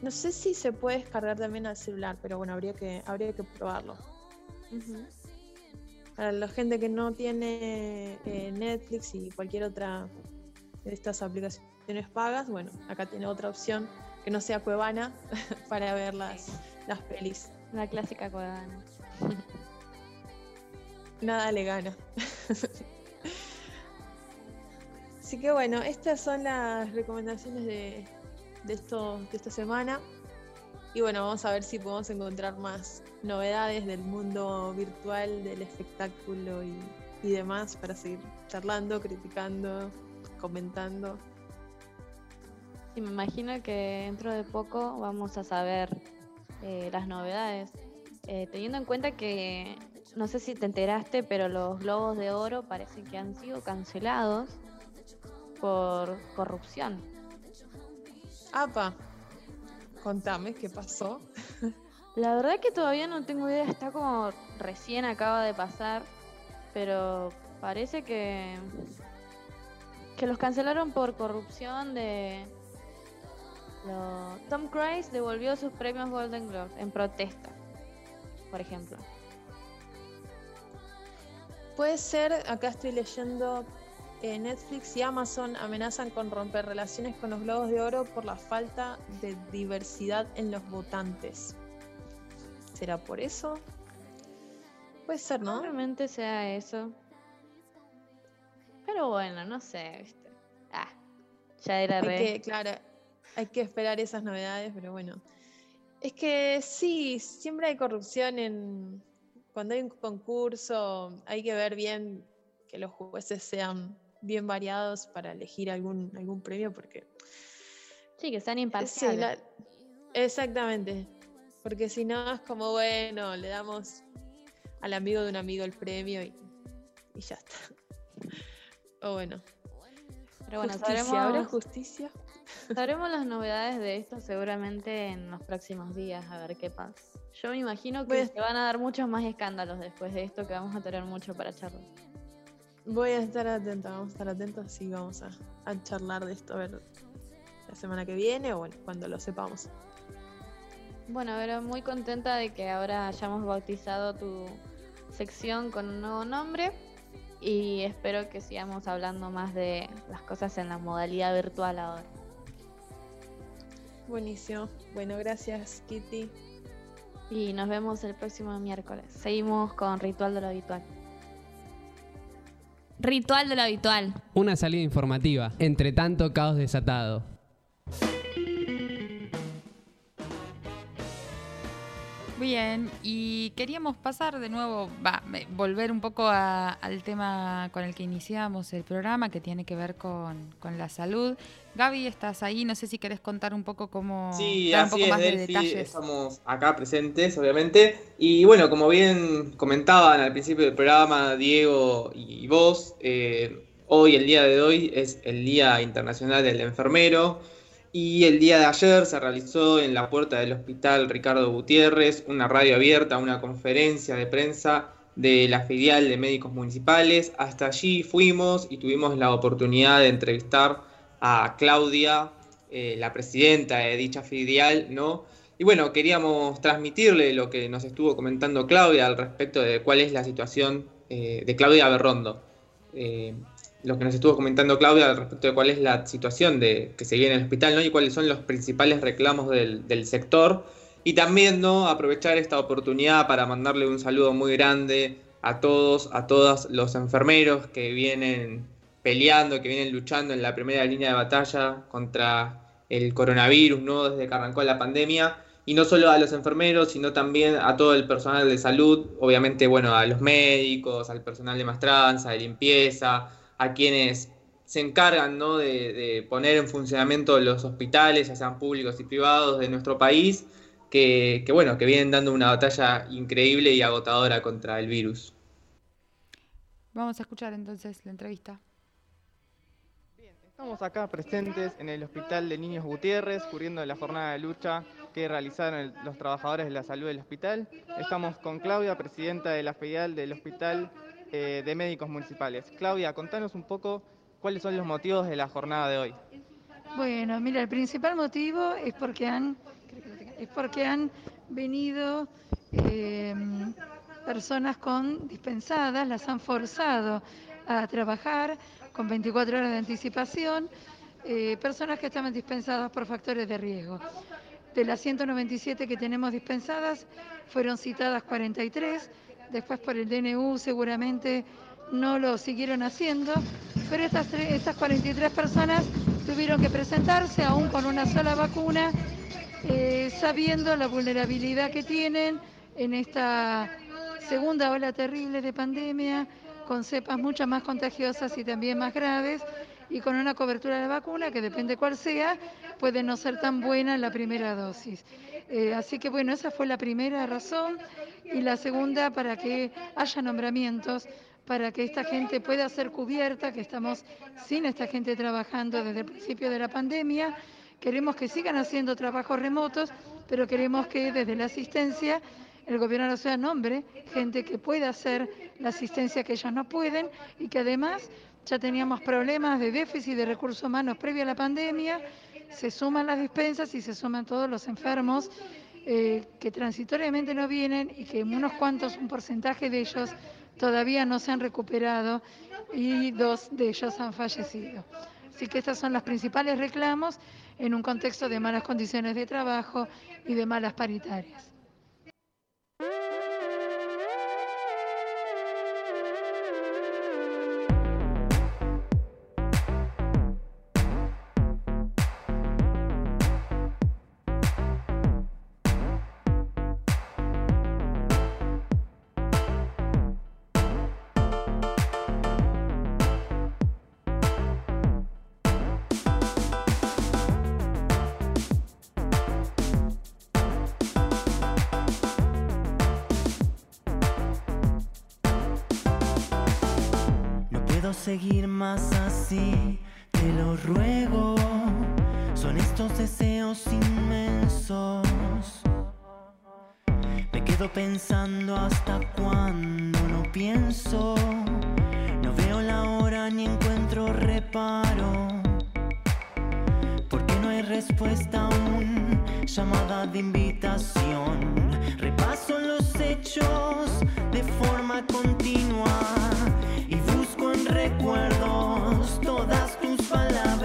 No sé si se puede descargar también al celular, pero bueno, habría que, habría que probarlo. Para la gente que no tiene eh, Netflix y cualquier otra de estas aplicaciones pagas, bueno, acá tiene otra opción que no sea Cuevana para ver las, las pelis. La clásica cuevana. Nada le gana. Así que bueno, estas son las recomendaciones de, de, esto, de esta semana. Y bueno, vamos a ver si podemos encontrar más novedades del mundo virtual, del espectáculo y, y demás para seguir charlando, criticando, comentando. Sí, me imagino que dentro de poco vamos a saber eh, las novedades eh, teniendo en cuenta que, no sé si te enteraste, pero los Globos de Oro parece que han sido cancelados por corrupción. Apa, contame qué pasó. La verdad que todavía no tengo idea, está como recién acaba de pasar, pero parece que que los cancelaron por corrupción de Tom Cruise devolvió sus premios Golden Globes en protesta, por ejemplo. Puede ser, acá estoy leyendo, eh, Netflix y Amazon amenazan con romper relaciones con los Globos de Oro por la falta de diversidad en los votantes. ¿Será por eso? Puede ser, ¿no? Probablemente sea eso. Pero bueno, no sé, ¿viste? Ah, ya era Hay re. que, claro, hay que esperar esas novedades, pero bueno. Es que sí, siempre hay corrupción en cuando hay un concurso, hay que ver bien que los jueces sean bien variados para elegir algún, algún premio, porque Sí, que sean sí, imparciales. la- exactamente. Porque si no es como bueno, le damos al amigo de un amigo el premio y, y ya está. O bueno, Pero bueno, justicia, ¿habrá justicia? Sabremos las novedades de esto seguramente en los próximos días, a ver qué pasa. Yo me imagino que se van a dar muchos más escándalos después de esto, que vamos a tener mucho para charlar. Voy a estar atenta, vamos a estar atentos y vamos a, a charlar de esto a ver la semana que viene o bueno, cuando lo sepamos. Bueno, pero muy contenta de que ahora hayamos bautizado tu sección con un nuevo nombre y espero que sigamos hablando más de las cosas en la modalidad virtual ahora. Buenísimo. Bueno, gracias Kitty. Y nos vemos el próximo miércoles. Seguimos con Ritual de lo Habitual. Ritual de lo Habitual. Una salida informativa, entre tanto caos desatado. Bien, y queríamos pasar de nuevo, va, me- volver un poco a- al tema con el que iniciamos el programa, que tiene que ver con, con la salud. Gaby, estás ahí, no sé si querés contar un poco cómo... Sí, un poco es, más de detalles. Estamos acá presentes, obviamente. Y bueno, como bien comentaban al principio del programa, Diego y vos, eh, hoy, el día de hoy, es el Día Internacional del Enfermero. Y el día de ayer se realizó en la puerta del Hospital Ricardo Gutiérrez una radio abierta, una conferencia de prensa de la filial de médicos municipales. Hasta allí fuimos y tuvimos la oportunidad de entrevistar a Claudia, eh, la presidenta de dicha filial, ¿no? Y bueno, queríamos transmitirle lo que nos estuvo comentando Claudia al respecto de cuál es la situación eh, de Claudia Berrondo. Eh, lo que nos estuvo comentando Claudia al respecto de cuál es la situación de, que se vive en el hospital, ¿no? Y cuáles son los principales reclamos del, del sector. Y también, ¿no? Aprovechar esta oportunidad para mandarle un saludo muy grande a todos, a todos los enfermeros que vienen peleando, que vienen luchando en la primera línea de batalla contra el coronavirus, ¿no? Desde que arrancó la pandemia. Y no solo a los enfermeros, sino también a todo el personal de salud, obviamente, bueno, a los médicos, al personal de maestranza, de limpieza, a quienes se encargan ¿no? de, poner en funcionamiento los hospitales, ya sean públicos y privados de nuestro país, que, bueno, que vienen dando una batalla increíble y agotadora contra el virus. Vamos a escuchar entonces la entrevista. Estamos acá presentes en el Hospital de Niños Gutiérrez, cubriendo la jornada de lucha que realizaron los trabajadores de la salud del hospital. Estamos con Claudia, presidenta de la filial del Hospital eh, de Médicos Municipales. Claudia, contanos un poco cuáles son los motivos de la jornada de hoy. Bueno, mira, el principal motivo es porque han, es porque han venido eh, personas con dispensadas, las han forzado a trabajar con 24 horas de anticipación, eh, personas que estaban dispensadas por factores de riesgo. De las 197 que tenemos dispensadas, fueron citadas 43, después por el DNU seguramente no lo siguieron haciendo, pero estas, tre- estas 43 personas tuvieron que presentarse aún con una sola vacuna, eh, sabiendo la vulnerabilidad que tienen en esta segunda ola terrible de pandemia, con cepas mucho más contagiosas y también más graves, y con una cobertura de la vacuna que depende cuál sea, puede no ser tan buena la primera dosis. Eh, así que bueno, esa fue la primera razón y la segunda para que haya nombramientos para que esta gente pueda ser cubierta, que estamos sin esta gente trabajando desde el principio de la pandemia. Queremos que sigan haciendo trabajos remotos, pero queremos que desde la asistencia el gobierno de la ciudad nombre gente que pueda hacer la asistencia que ellos no pueden y que además ya teníamos problemas de déficit de recursos humanos previo a la pandemia, se suman las despensas y se suman todos los enfermos eh, que transitoriamente no vienen y que unos cuantos, un porcentaje de ellos todavía no se han recuperado y dos de ellos han fallecido. Así que estos son los principales reclamos en un contexto de malas condiciones de trabajo y de malas paritarias. Pensando hasta cuando no pienso. No veo la hora ni encuentro reparo. Porque no hay respuesta aún, llamada de invitación. Repaso los hechos de forma continua recuerdos, todas tus palabras.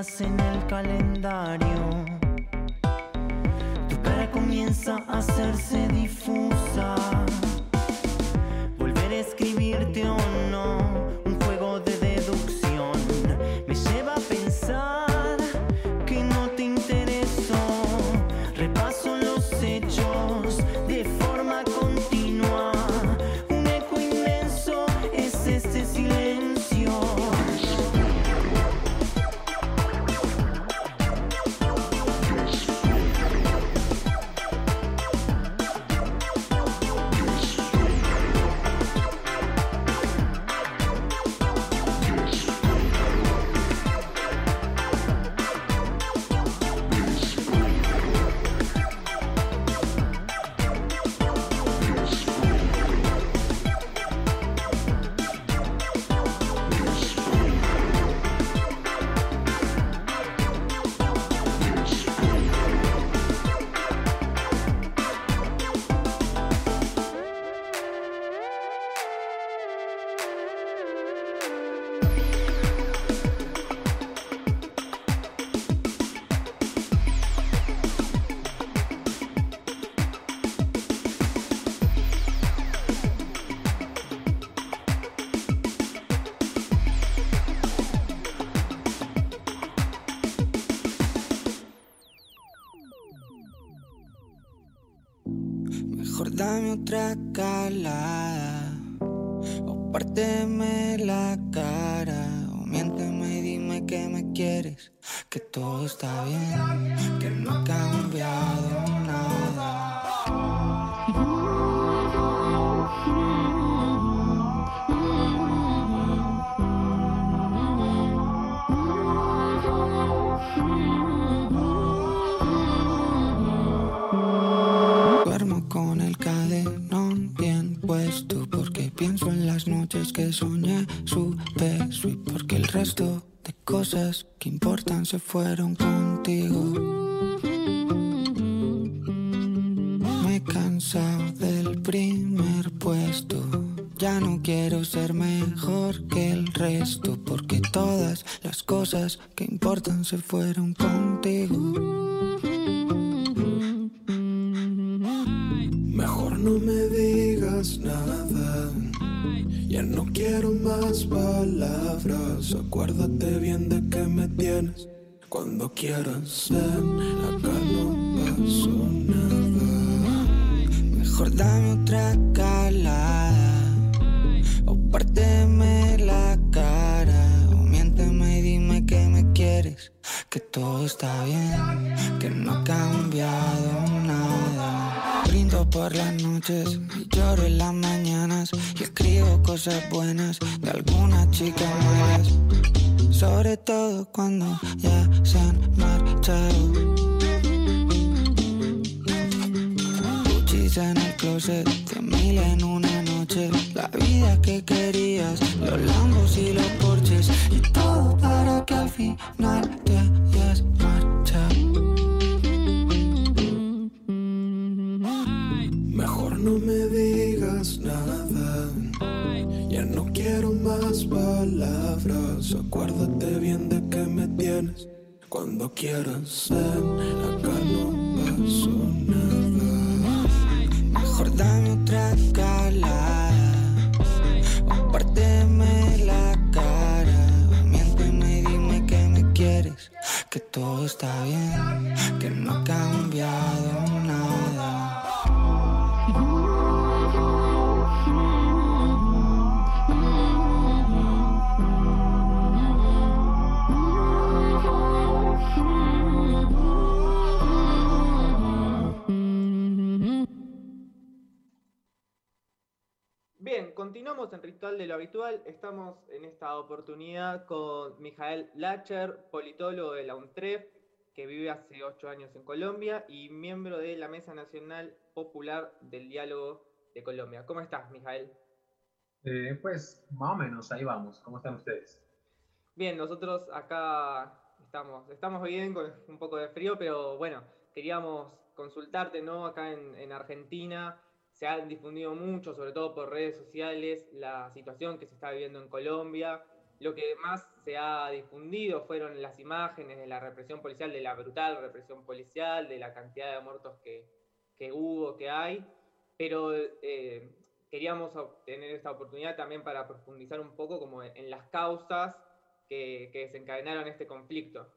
En el calendario. Tu cara comienza a hacerse difusa. Fueron contigo. Me he cansado del primer puesto. Ya no quiero ser mejor que el resto, porque todas las cosas que importan se fueron contigo. Mejor no me digas nada. Ya no quiero más palabras. Acuérdate bien de que me tienes cuando quieras. Ven, acá no pasó nada. Mejor dame otra calada. O párteme la cara. O miénteme y dime que me quieres. Que todo está bien. Que no ha cambiado nada. Brindo por las noches y lloro en las mañanas. Y escribo cosas buenas de algunas chicas malas. Sobre todo cuando ya se han marchado. Gucci's en el closet, cien mil en una noche. La vida que querías, los lambos y los porches. Y todo para que al final te palabras. Acuérdate bien de que me tienes cuando quieras. Ven, acá no pasó nada. Mejor dame otra calada. O párteme la cara. Miénteme y dime que me quieres. Que todo está bien. Que no ha cambiado nada. Continuamos en Ritual de lo Habitual. Estamos en esta oportunidad con Mijael Lacher, politólogo de la UNTREF, que vive hace ocho años en Colombia y miembro de la Mesa Nacional Popular del Diálogo de Colombia. ¿Cómo estás, Mijael? Eh, pues más o menos, ahí vamos. ¿Cómo están ustedes? Bien, nosotros acá estamos, estamos bien con un poco de frío, pero bueno, queríamos consultarte, ¿no? Acá en, en Argentina se ha difundido mucho, sobre todo por redes sociales, la situación que se está viviendo en Colombia. Lo que más se ha difundido fueron las imágenes de la represión policial, de la brutal represión policial, de la cantidad de muertos que, que hubo, que hay. Pero eh, queríamos tener esta oportunidad también para profundizar un poco como en, en las causas que, que desencadenaron este conflicto.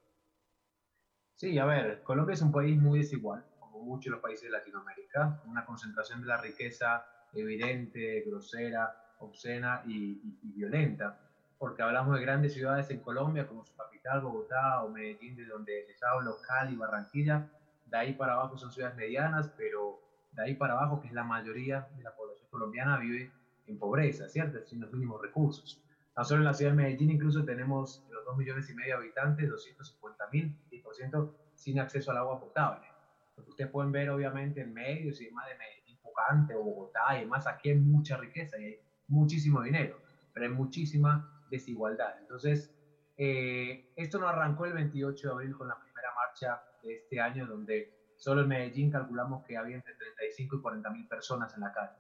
Sí, a ver, Colombia es un país muy desigual de los países de Latinoamérica, una concentración de la riqueza evidente, grosera, obscena y, y, y, violenta, porque hablamos de grandes ciudades en Colombia como su capital, Bogotá o Medellín, de donde les hablo, Cali, Barranquilla, de ahí para abajo son ciudades medianas, pero de ahí para abajo, que es la mayoría de la población colombiana, vive en pobreza, ¿cierto? Sin los mínimos recursos. Tan solo en la ciudad de Medellín incluso tenemos los 2 millones y medio de habitantes, 250 mil, 10% sin acceso al agua potable. Ustedes pueden ver obviamente en medios y demás de Medellín, Pocante o Bogotá y demás, aquí hay mucha riqueza y hay muchísimo dinero, pero hay muchísima desigualdad. Entonces, eh, esto no arrancó el 28 de abril con la primera marcha de este año, donde solo en Medellín calculamos que había entre 35 y 40 mil personas en la calle.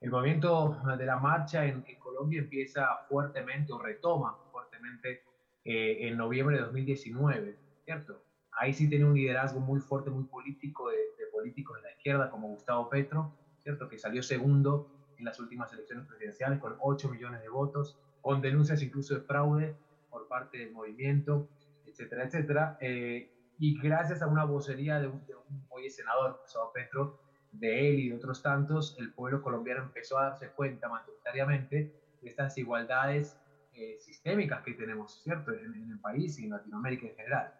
El movimiento de la marcha en, en Colombia empieza fuertemente o retoma fuertemente eh, en noviembre de 2019, ¿cierto? Ahí sí tiene un liderazgo muy fuerte, muy político, de, de, políticos de la izquierda, como Gustavo Petro, ¿cierto? que salió segundo en las últimas elecciones presidenciales con 8 millones de votos, con denuncias incluso de fraude por parte del movimiento, etcétera, etcétera. Eh, y gracias a una vocería de un, de un hoy senador, Gustavo Petro, de él y de otros tantos, el pueblo colombiano empezó a darse cuenta mayoritariamente de estas desigualdades eh, sistémicas que tenemos, ¿cierto?, en, en el país y en Latinoamérica en general.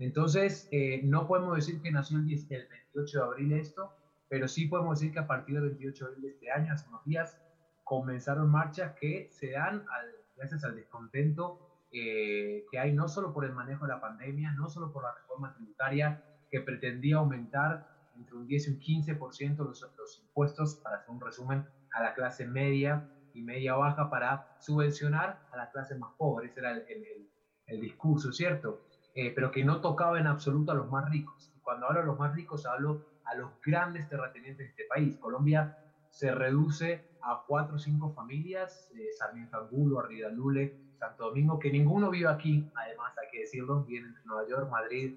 Entonces, eh, no podemos decir que nació el, 10, el, 28 de abril esto, pero sí podemos decir que a partir del 28 de abril de este año, hace unos días, comenzaron marchas que se dan al, gracias al descontento eh, que hay no solo por el manejo de la pandemia, no solo por la reforma tributaria que pretendía aumentar entre un 10 y un 15% los, los impuestos, para hacer un resumen, a la clase media y media baja para subvencionar a la clase más pobre. Ese era el, el, el discurso, ¿cierto? Eh, pero que no tocaba en absoluto a los más ricos. Y cuando hablo de los más ricos, hablo a los grandes terratenientes de este país. Colombia se reduce a cuatro o cinco familias, eh, Sarmiento Angulo, Lule, Santo Domingo, que ninguno vive aquí, además hay que decirlo, vienen de Nueva York, Madrid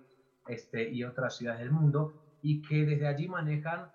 este, y otras ciudades del mundo, y que desde allí manejan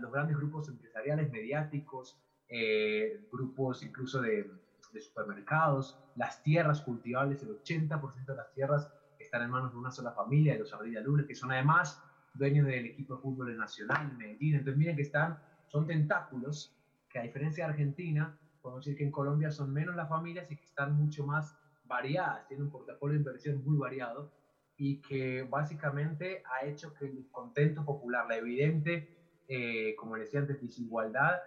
los grandes grupos empresariales, mediáticos, eh, grupos incluso de, de, supermercados, las tierras cultivables, el 80% de las tierras están en manos de una sola familia, de los Ardilla Lule, que son además dueños del equipo de fútbol nacional, Medellín. Entonces miren que están, son tentáculos que a diferencia de Argentina, podemos decir que en Colombia son menos las familias y que están mucho más variadas, tienen un portafolio de inversión muy variado y que básicamente ha hecho que el descontento popular, la evidente, eh, como decía antes, desigualdad,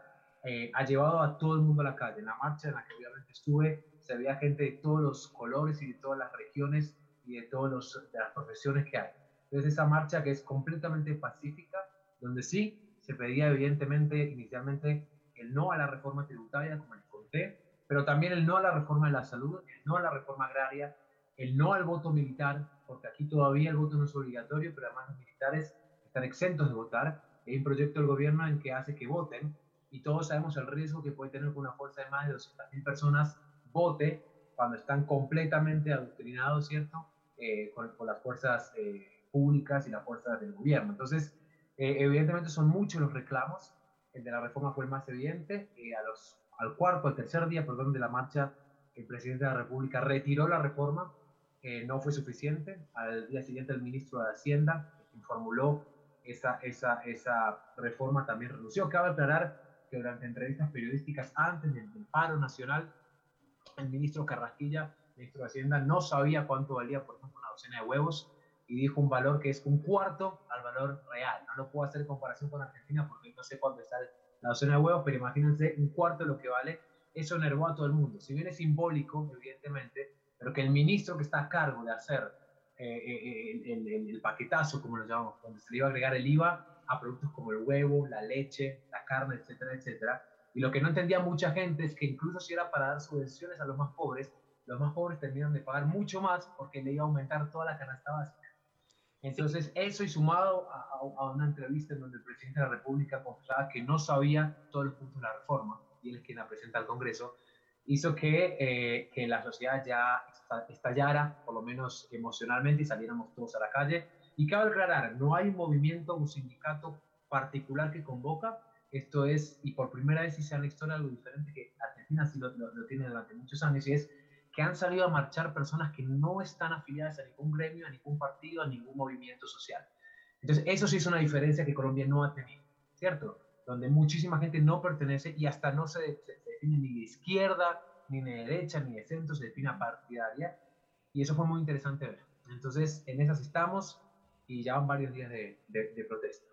eh, ha llevado a todo el mundo a la calle. En la marcha en la que obviamente estuve, se veía gente de todos los colores y de todas las regiones y de todas las profesiones que hay. Entonces esa marcha que es completamente pacífica, donde sí se pedía evidentemente inicialmente el no a la reforma tributaria, como les conté, pero también el no a la reforma de la salud, el no a la reforma agraria, el no al voto militar, porque aquí todavía el voto no es obligatorio, pero además los militares están exentos de votar. Hay un proyecto del gobierno en que hace que voten y todos sabemos el riesgo que puede tener que una fuerza de más de 200.000 personas vote cuando están completamente adoctrinados, ¿cierto? Eh, con, las fuerzas eh, públicas y las fuerzas del gobierno. Entonces, eh, evidentemente son muchos los reclamos, el de la reforma fue el más evidente. Eh, a los, al cuarto, al tercer día, perdón, de la marcha, el presidente de la República retiró la reforma, no fue suficiente. Al día siguiente, el ministro de Hacienda, quien formuló esa, esa, esa reforma, también renunció. Cabe aclarar que durante entrevistas periodísticas antes del, paro nacional, el ministro Carrasquilla, ministro de Hacienda, no sabía cuánto valía, por ejemplo, una docena de huevos y dijo un valor que es un cuarto al valor real. No lo puedo hacer en comparación con Argentina porque no sé cuánto está la docena de huevos, pero imagínense un cuarto de lo que vale. Eso enervó a todo el mundo. Si bien es simbólico, evidentemente, pero que el ministro que está a cargo de hacer eh, eh, el, el, paquetazo, como lo llamamos, donde se le iba a agregar el IVA a productos como el huevo, la leche, la carne, etcétera, etcétera. Y lo que no entendía mucha gente es que incluso si era para dar subvenciones a los más pobres, los más pobres terminan de pagar mucho más porque le iba a aumentar toda la canasta básica. Entonces, eso y sumado a, una entrevista en donde el presidente de la República confesaba que no sabía todos los puntos de la reforma, y él es quien la presenta al Congreso, hizo que, eh, que la sociedad ya estallara, por lo menos emocionalmente, y saliéramos todos a la calle. Y cabe aclarar, no hay un movimiento, un sindicato particular que convoca, esto es, y por primera vez se en la historia algo diferente que Argentina sí lo, lo tiene durante muchos años, y es que han salido a marchar personas que no están afiliadas a ningún gremio, a ningún partido, a ningún movimiento social. Entonces, eso sí es una diferencia que Colombia no ha tenido, ¿cierto? Donde muchísima gente no pertenece y hasta no se, define ni de izquierda, ni de derecha, ni de centro, se define partidaria. Y eso fue muy interesante ver. Entonces, en esas estamos y ya van varios días de, de, protesta.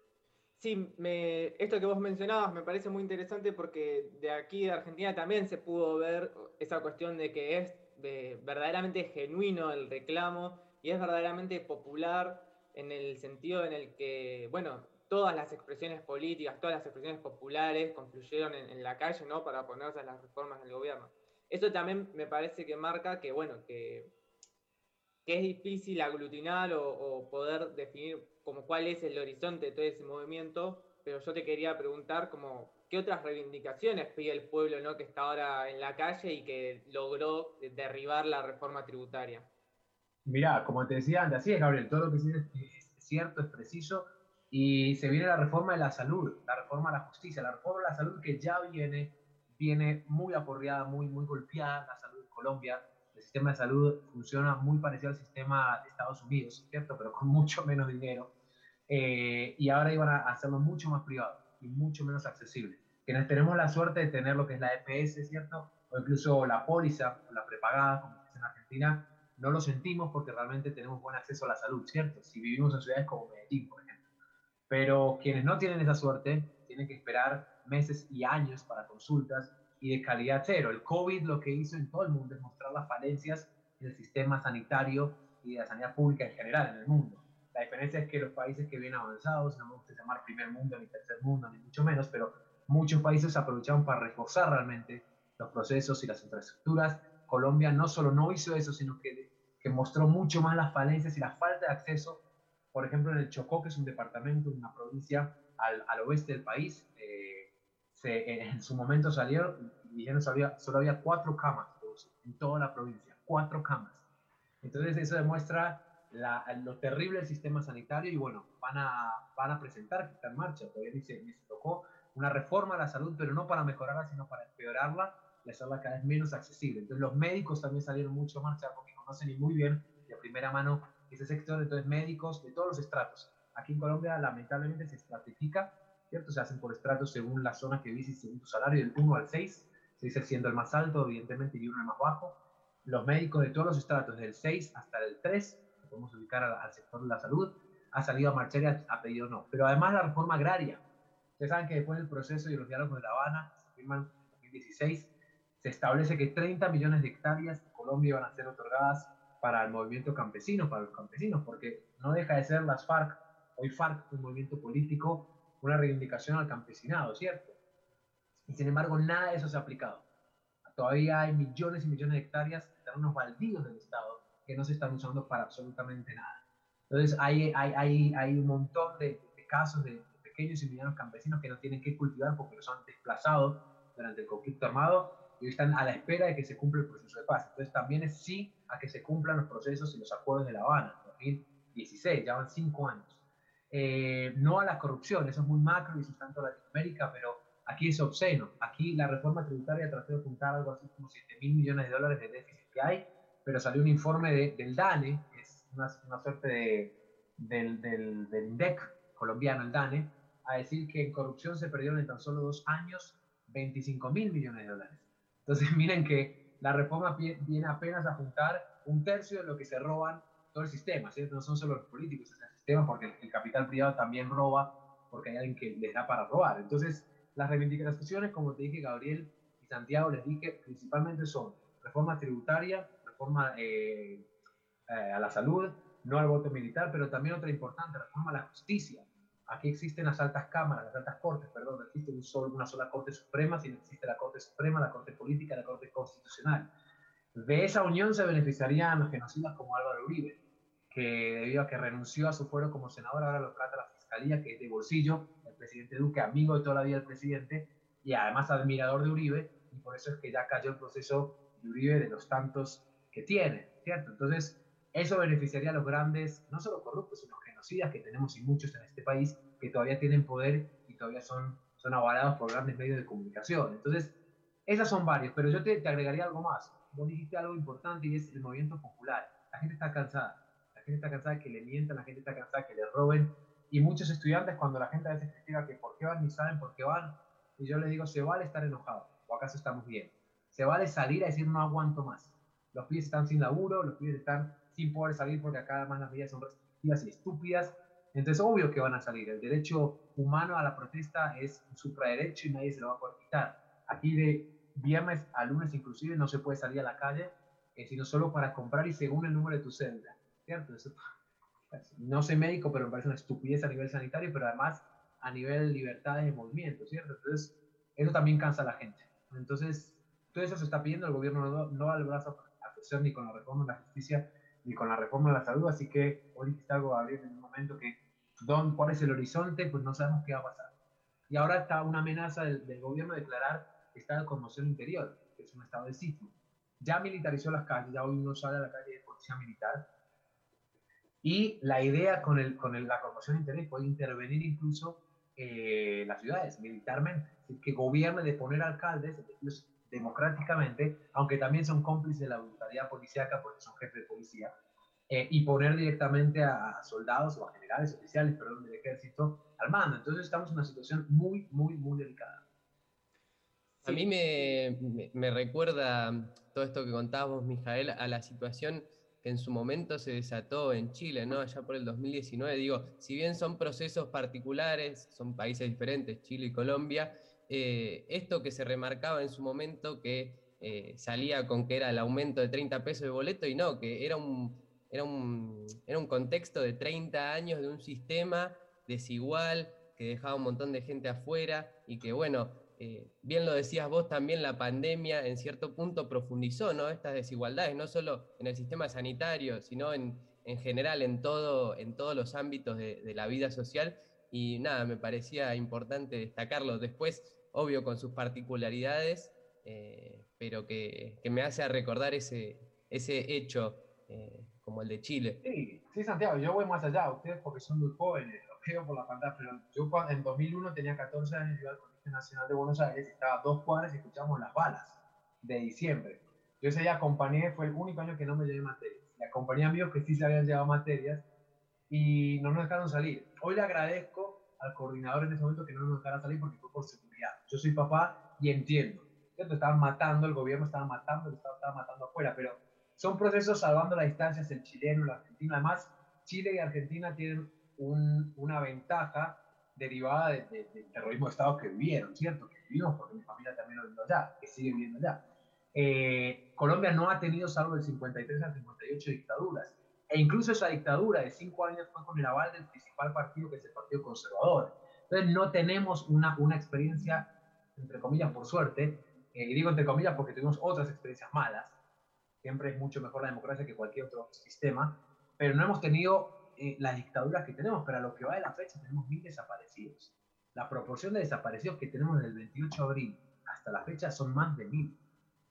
Sí, me, esto que vos mencionabas me parece muy interesante porque de aquí de Argentina también se pudo ver esa cuestión de que es verdaderamente genuino el reclamo y es verdaderamente popular en el sentido en el que, bueno, todas las expresiones políticas, todas las expresiones populares confluyeron en, la calle, ¿no? Para oponerse a las reformas del gobierno. Eso también me parece que marca que, bueno, que, es difícil aglutinar o, o, poder definir como cuál es el horizonte de todo ese movimiento, pero yo te quería preguntar como ¿qué otras reivindicaciones pide el pueblo ¿no? que está ahora en la calle y que logró derribar la reforma tributaria? Mirá, como te decía antes, así es, Gabriel, todo lo que es cierto, es preciso, y se viene la reforma de la salud, la reforma de la justicia, la reforma de la salud que ya viene, viene muy aporreada, muy, muy golpeada, la salud de Colombia, el sistema de salud funciona muy parecido al sistema de Estados Unidos, ¿cierto? Pero con mucho menos dinero, eh, y ahora iban a hacerlo mucho más privado y mucho menos accesible. Quienes tenemos la suerte de tener lo que es la EPS, ¿cierto? O incluso la póliza, la prepagada, como se dice en Argentina, no lo sentimos porque realmente tenemos buen acceso a la salud, ¿cierto? Si vivimos en ciudades como Medellín, por ejemplo. Pero quienes no tienen esa suerte tienen que esperar meses y años para consultas y de calidad cero. El COVID lo que hizo en todo el mundo es mostrar las falencias del sistema sanitario y de la sanidad pública en general en el mundo. La diferencia es que los países que vienen avanzados, no me gusta llamar primer mundo ni tercer mundo, ni mucho menos, pero muchos países aprovecharon para reforzar realmente los procesos y las infraestructuras. Colombia no solo no hizo eso, sino que que mostró mucho más las falencias y la falta de acceso, por ejemplo, en el Chocó, que es un departamento, una provincia al, al oeste del país, eh, se, en su momento salieron y dijeron solo había, solo había cuatro camas en toda la provincia, cuatro camas. Entonces eso demuestra la, lo terrible del sistema sanitario y bueno, van a, van a presentar que está en marcha. Todavía dice, me tocó una reforma a la salud, pero no para mejorarla, sino para empeorarla y hacerla cada vez menos accesible. Entonces los médicos también salieron mucho a marcha porque conocen y muy bien de primera mano ese sector, entonces médicos de todos los estratos. Aquí en Colombia lamentablemente se estratifica, ¿cierto? Se hacen por estratos según la zona que y según tu salario, del 1 al 6, 6 siendo el más alto, evidentemente, y 1 el más bajo. Los médicos de todos los estratos, del 6 hasta el 3, podemos ubicar al, sector de la salud, ha salido a marchar y ha, pedido no. Pero además la reforma agraria. Ustedes saben que después del proceso y los diálogos de La Habana, se firman en 2016, se establece que 30 millones de hectáreas de Colombia van a ser otorgadas para el movimiento campesino, para los campesinos, porque no deja de ser las FARC, hoy FARC, un movimiento político, una reivindicación al campesinado, ¿cierto? Y sin embargo, nada de eso se ha aplicado. Todavía hay millones y millones de hectáreas de terrenos baldíos del Estado que no se están usando para absolutamente nada. Entonces, hay, hay, hay, hay un montón de, de casos de, de, pequeños y medianos campesinos que no tienen que cultivar porque los han desplazado durante el conflicto armado y están a la espera de que se cumpla el proceso de paz. Entonces, también es sí a que se cumplan los procesos y los acuerdos de La Habana, 2016, ya van cinco años. Eh, no a la corrupción, eso es muy macro y eso está en toda Latinoamérica, pero aquí es obsceno. Aquí la reforma tributaria trató de juntar algo así como 7 mil millones de dólares de déficit que hay, pero salió un informe de, del DANE, que es una, una suerte de, del, del, del, INDEC colombiano, el DANE, a decir que en corrupción se perdieron en tan solo dos años 25 mil millones de dólares. Entonces miren que la reforma viene apenas a juntar un tercio de lo que se roban todo el sistema, ¿cierto? No son solo los políticos, es el sistema, porque el capital privado también roba, porque hay alguien que les da para robar. Entonces, las reivindicaciones, como te dije, Gabriel y Santiago, les dije, principalmente son reforma tributaria, reforma eh, eh, a la salud, no al voto militar, pero también otra importante, reforma a la justicia. Aquí existen las altas cámaras, las altas cortes, perdón, no existe un una sola Corte Suprema, sino existe la Corte Suprema, la Corte Política, la Corte Constitucional. De esa unión se beneficiarían los genocidas como Álvaro Uribe, que debido a que renunció a su fuero como senador, ahora lo trata la Fiscalía, que es de bolsillo, el presidente Duque, amigo de toda la vida del presidente, y además admirador de Uribe, y por eso es que ya cayó el proceso de Uribe de los tantos que tiene, ¿cierto? Entonces, eso beneficiaría a los grandes, no solo corruptos, sino genocidas que tenemos y muchos en este país, que todavía tienen poder y todavía son, son avalados por grandes medios de comunicación. Entonces, esas son varias, pero yo te, te agregaría algo más. Vos dijiste algo importante y es el movimiento popular. La gente está cansada. La gente está cansada que le mientan, la gente está cansada que le roben. Y muchos estudiantes, cuando la gente a veces critica que por qué van ni saben por qué van, y yo les digo, se vale estar enojado, o acaso estamos bien. Se vale salir a decir, no aguanto más. Los pibes están sin laburo, los pibes están sin poder salir porque acá además las medidas son restrictivas y estúpidas. Entonces, obvio que van a salir. El derecho humano a la protesta es un supraderecho y nadie se lo va a poder quitar. Aquí de viernes a lunes inclusive no se puede salir a la calle, eh, sino solo para comprar y según el número de tu cédula, ¿cierto? Eso, no soy médico, pero me parece una estupidez a nivel sanitario, pero además a nivel de libertades de movimiento, ¿cierto? Entonces, eso también cansa a la gente. Entonces, todo eso se está pidiendo, el gobierno no, no da el brazo a ni con la reforma de la justicia ni con la reforma de la salud, así que hoy algo, Gabriel, en un momento que, don, ¿cuál es el horizonte? Pues no sabemos qué va a pasar. Y ahora está una amenaza del, del gobierno de declarar estado de conmoción interior, que es un estado de sitio. Ya militarizó las calles, ya hoy uno sale a la calle de policía militar. Y la idea con, el, con el, la conmoción interior puede intervenir incluso eh, las ciudades militarmente, es que gobierne de poner alcaldes democráticamente, aunque también son cómplices de la brutalidad policíaca porque son jefes de policía, eh, y poner directamente a, soldados o a generales oficiales, perdón, del ejército al mando. Entonces estamos en una situación muy, muy, muy delicada. A mí me, me, me, recuerda todo esto que contábamos, Mijael, a la situación que en su momento se desató en Chile, ¿no? Allá por el 2019. Digo, si bien son procesos particulares, son países diferentes, Chile y Colombia, eh, esto que se remarcaba en su momento que eh, salía con que era el aumento de 30 pesos de boleto y no, que era un, era un, era un contexto de 30 años de un sistema desigual que dejaba un montón de gente afuera y que, bueno, eh, bien lo decías vos también, la pandemia en cierto punto profundizó ¿no? estas desigualdades, no solo en el sistema sanitario, sino en, en general en, todo, en todos los ámbitos de, de, la vida social. Y nada, me parecía importante destacarlo. Después, obvio, con sus particularidades, eh, pero que, que, me hace recordar ese, ese hecho eh, como el de Chile. Sí, sí, Santiago, yo voy más allá, ustedes porque son muy jóvenes, lo veo por la pantalla, pero yo en 2001 tenía 14 años, iba al Colegio Nacional de Buenos Aires, estaba a dos cuadras y escuchamos las balas de diciembre. Yo ese día acompañé, fue el único año que no me llevé materias. Y acompañé a amigos que sí se habían llevado materias y no nos dejaron salir. Hoy le agradezco al coordinador en ese momento que no nos dejara salir porque fue por seguridad. Yo soy papá y entiendo. ¿cierto? Estaban matando, el gobierno estaba matando, el Estado estaba matando afuera, pero son procesos salvando las distancias, el chileno, el argentino. Además, Chile y Argentina tienen un, una ventaja derivada de, de, del terrorismo de Estado que vivieron, ¿cierto? Que vivimos porque mi familia también lo vivió allá, que sigue viviendo allá. Eh, Colombia no ha tenido, salvo del 53 al 58, dictaduras. E incluso esa dictadura de cinco años fue con el aval del principal partido, que es el Partido Conservador. Entonces no tenemos una, una experiencia, entre comillas, por suerte, eh, y digo entre comillas porque tuvimos otras experiencias malas, siempre es mucho mejor la democracia que cualquier otro sistema, pero no hemos tenido eh, las dictaduras que tenemos, pero a lo que va de la fecha tenemos mil desaparecidos. La proporción de desaparecidos que tenemos desde el 28 de abril hasta la fecha son más de mil.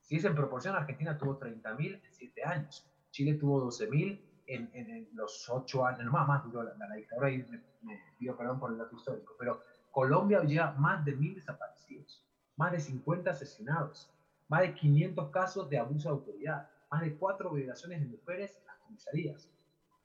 Si es en proporción, Argentina tuvo 30.000 en 7 años, Chile tuvo 12.000 en, en, en, los 8 años, no, más, más duró la, la, dictadura y me, me, pido perdón por el dato histórico, pero Colombia lleva más de mil desaparecidos, más de 50 asesinados, más de 500 casos de abuso de autoridad, más de 4 violaciones de mujeres en las comisarías.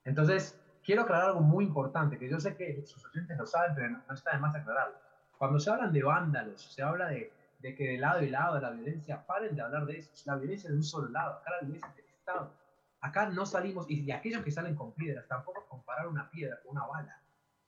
Entonces, quiero aclarar algo muy importante, que yo sé que sus oyentes lo saben, pero no, está de más aclararlo. Cuando se hablan de vándalos, se habla de de que de lado y lado de la violencia, paren de hablar de eso. La violencia de un solo lado, acá la violencia del Estado. Acá no salimos, y, y aquellos que salen con piedras, tampoco comparar una piedra con una bala.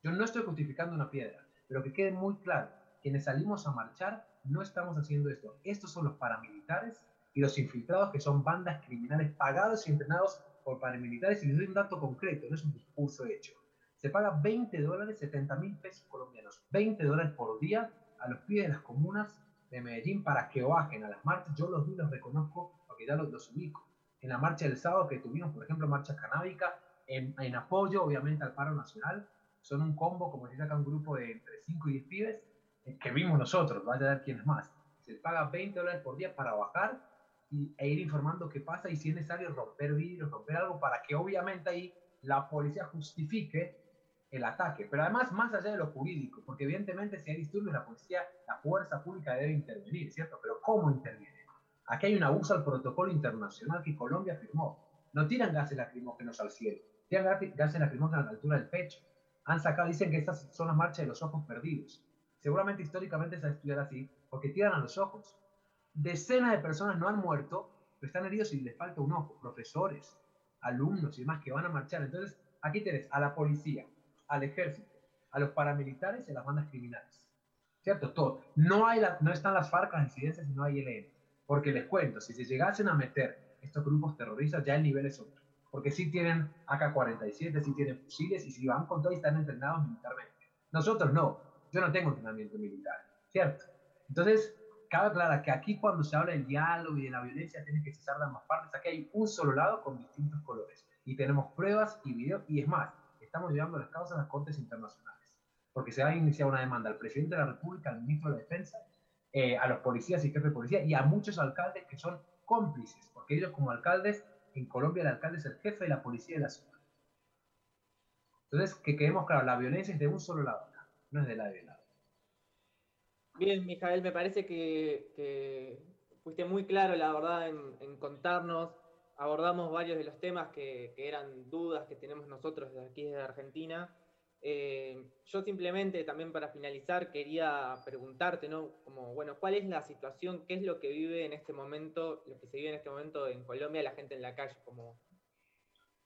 Yo no estoy justificando una piedra, pero que quede muy claro, quienes salimos a marchar no estamos haciendo esto. Estos son los paramilitares y los infiltrados que son bandas criminales pagados y entrenados por paramilitares. Y les doy un dato concreto, no es un discurso hecho. Se paga 20 dólares, 70 mil pesos colombianos, 20 dólares por día a los pies de las comunas de Medellín para que bajen a las marchas. Yo los vi, los reconozco porque ya los, los ubico. En la marcha del sábado que tuvimos, por ejemplo, marcha canábica, en, en apoyo obviamente al paro nacional, son un combo, como dice acá, un grupo de entre 5 y 10 pibes, eh, que vimos nosotros, vaya a ver quién es más. Se paga 20 dólares por día para bajar y, e ir informando qué pasa y si es necesario romper vidrios, romper algo, para que obviamente ahí la policía justifique el ataque, pero además más allá de lo jurídico, porque evidentemente si hay disturbios la policía, la fuerza pública debe intervenir, ¿cierto? Pero ¿cómo interviene? Aquí hay un abuso al protocolo internacional que Colombia firmó. No tiran gases lacrimógenos al cielo, tiran gases lacrimógenos a la altura del pecho. Han sacado, dicen que estas son las marchas de los ojos perdidos. Seguramente históricamente se va a estudiar así, porque tiran a los ojos. Decenas de personas no han muerto, pero están heridos y les falta un ojo. Profesores, alumnos y demás que van a marchar. Entonces, aquí tenés a la policía, al ejército, a los paramilitares y a las bandas criminales. ¿Cierto? Todo. No, hay no están las FARC, las incidencias y no hay ELN. Porque les cuento, si se llegasen a meter estos grupos terroristas, ya el nivel es otro. Porque sí tienen AK-47, sí tienen fusiles y si van con todo y están entrenados militarmente. Nosotros no. Yo no tengo entrenamiento militar. ¿Cierto? Entonces, cabe aclarar que aquí cuando se habla del diálogo y de la violencia, tiene que cesar de ambas partes. Aquí hay un solo lado con distintos colores. Y tenemos pruebas y videos. Y es más, estamos llevando las causas a las cortes internacionales, porque se va a iniciar una demanda al presidente de la República, al ministro de la Defensa, eh, a los policías y jefes de policía y a muchos alcaldes que son cómplices, porque ellos como alcaldes, en Colombia el alcalde es el jefe de la policía de la ciudad. Entonces, que quedemos claro, la violencia es de un solo lado, no es de lado y de lado. Bien, Mijael, me parece que, que fuiste muy claro, la verdad, en, en contarnos abordamos varios de los temas que, que, eran dudas que tenemos nosotros desde aquí, desde Argentina. Eh, yo simplemente, también para finalizar, quería preguntarte, ¿no? Como, bueno, ¿cuál es la situación, qué es lo que vive en este momento, lo que se vive en este momento en Colombia, la gente en la calle? Como,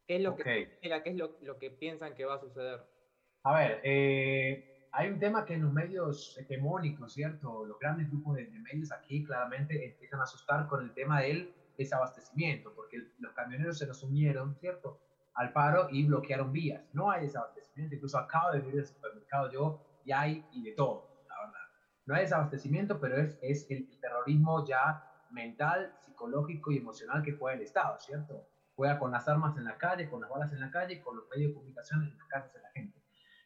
¿Qué es lo okay. que espera, qué es lo, lo, que piensan que va a suceder? A ver, eh, hay un tema que en los medios hegemónicos, ¿cierto? Los grandes grupos de, de medios aquí claramente empiezan a asustar con el tema del desabastecimiento, porque los camioneros se nos unieron, ¿cierto?, al paro y bloquearon vías. No hay desabastecimiento, incluso acabo de venir del supermercado yo y hay y de todo, la verdad. no hay desabastecimiento, pero es, es el terrorismo ya mental, psicológico y emocional que juega el Estado, ¿cierto? Juega con las armas en la calle, con las balas en la calle, con los medios de comunicación en las casas de la gente.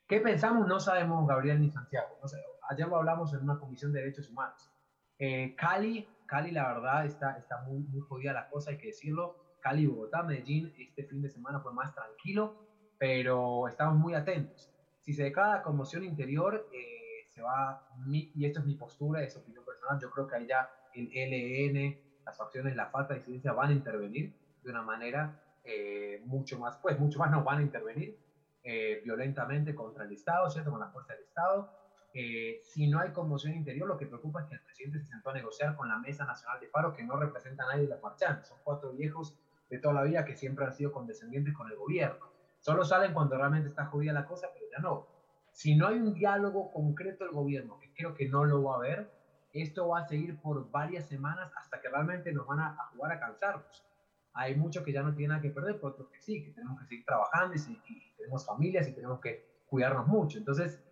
¿Qué pensamos? No sabemos, Gabriel ni Santiago. No sé, ayer lo hablamos en una comisión de derechos humanos. Eh, Cali, Cali, la verdad, está, está muy, muy jodida la cosa, hay que decirlo. Cali, Bogotá, Medellín, este fin de semana fue más tranquilo, pero estamos muy atentos. Si se declara la conmoción interior, eh, se va, y esto es mi postura, es opinión personal, yo creo que ahí ya el LN, las facciones, la falta de incidencia van a intervenir de una manera eh, mucho más, pues mucho más no van a intervenir eh, violentamente contra el Estado, ¿cierto? Con la fuerza del Estado. Eh, si no hay conmoción interior, lo que preocupa es que el presidente se sentó a negociar con la Mesa Nacional de Paro, que no representa a nadie de los marchantes. Son cuatro viejos de toda la vida que siempre han sido condescendientes con el gobierno. Solo salen cuando realmente está jodida la cosa, pero ya no. Si no hay un diálogo concreto del gobierno, que creo que no lo va a haber, esto va a seguir por varias semanas hasta que realmente nos van a, jugar a cansarnos. Hay muchos que ya no tienen nada que perder, pero otros que sí, que tenemos que seguir trabajando y, tenemos familias y tenemos que cuidarnos mucho. Entonces,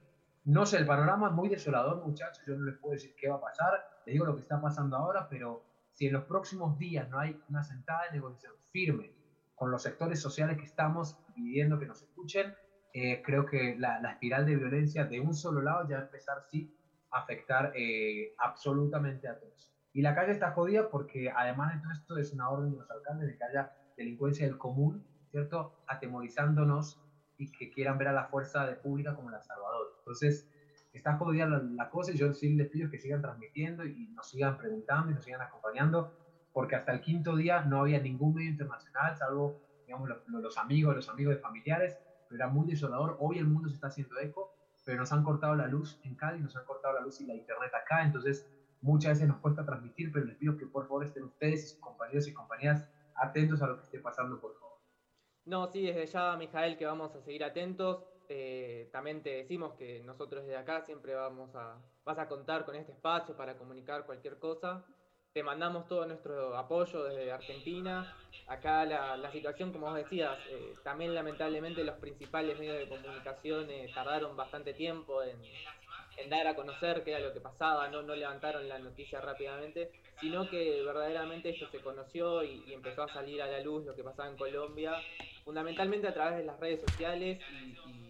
no sé, el panorama es muy desolador, muchachos. Yo no les puedo decir qué va a pasar. Les digo lo que está pasando ahora, pero si en los próximos días no hay una sentada de negociación firme con los sectores sociales que estamos pidiendo que nos escuchen, eh, creo que la, la, espiral de violencia de un solo lado ya va a empezar, sí, afectar eh, absolutamente a todos. Y la calle está jodida porque además de todo esto es una orden de los alcaldes de que haya delincuencia del común, ¿cierto? Atemorizándonos y que quieran ver a la fuerza de pública como la salvadora. Entonces, está jodida la, cosa y yo sí les pido que sigan transmitiendo y nos sigan preguntando y nos sigan acompañando, porque hasta el quinto día no había ningún medio internacional, salvo, digamos, los, los amigos, los amigos de familiares, pero era muy desolador. Hoy el mundo se está haciendo eco pero nos han cortado la luz en Cali, nos han cortado la luz y la internet acá, entonces muchas veces nos cuesta transmitir, pero les pido que por favor estén ustedes y sus compañeros y compañeras atentos a lo que esté pasando, por favor. No, sí, desde ya, Mijael, que vamos a seguir atentos. Eh, también te decimos que nosotros desde acá siempre vamos a, vas a contar con este espacio para comunicar cualquier cosa. Te mandamos todo nuestro apoyo desde Argentina. Acá la, situación, como vos decías, eh, también lamentablemente los principales medios de comunicación eh, tardaron bastante tiempo en, dar a conocer qué era lo que pasaba, no, no levantaron la noticia rápidamente, sino que verdaderamente esto se conoció y, empezó a salir a la luz lo que pasaba en Colombia, fundamentalmente a través de las redes sociales y, y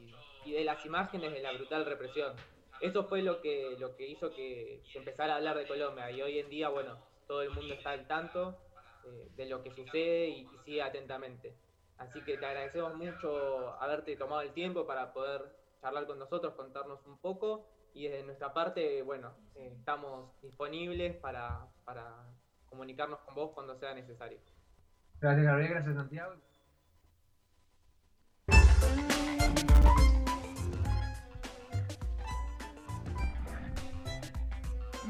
de las imágenes de la brutal represión. Eso fue lo que, lo que hizo que se empezara a hablar de Colombia y hoy en día, bueno, todo el mundo está al tanto eh, de lo que sucede y, sigue atentamente. Así que te agradecemos mucho haberte tomado el tiempo para poder charlar con nosotros, contarnos un poco y desde nuestra parte, bueno, eh, estamos disponibles para, para comunicarnos con vos cuando sea necesario. Gracias Gabriel, gracias Santiago.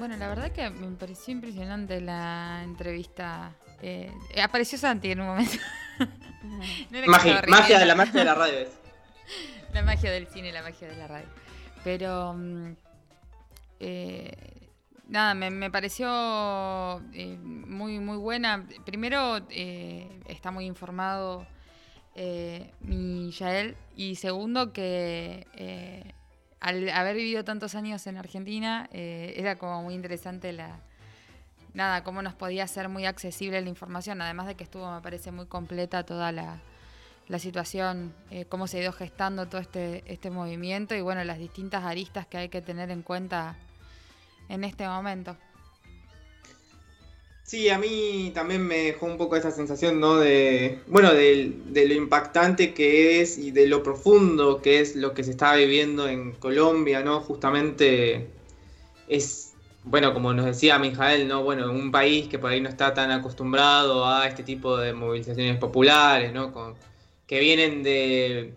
Bueno, la verdad que me pareció impresionante la entrevista. Eh, apareció Santi en un momento. magia, magia de la magia de la radio. la magia del cine, la magia de la radio. Pero mm, eh, nada, me, pareció eh, muy muy buena. Primero está muy informado mi Yael y segundo que al haber vivido tantos años en Argentina, eh, era como muy interesante la. Nada, cómo nos podía ser muy accesible la información, además de que estuvo, me parece, muy completa toda la, situación, eh, cómo se ha ido gestando todo este, este movimiento y bueno, las distintas aristas que hay que tener en cuenta en este momento. Sí, a mí también me dejó un poco esa sensación, ¿no? De, bueno, de, lo impactante que es y de lo profundo que es lo que se está viviendo en Colombia, ¿no? Justamente es, bueno, como nos decía Mijael, ¿no? Bueno, un país que por ahí no está tan acostumbrado a este tipo de movilizaciones populares, ¿no? Con, que vienen de,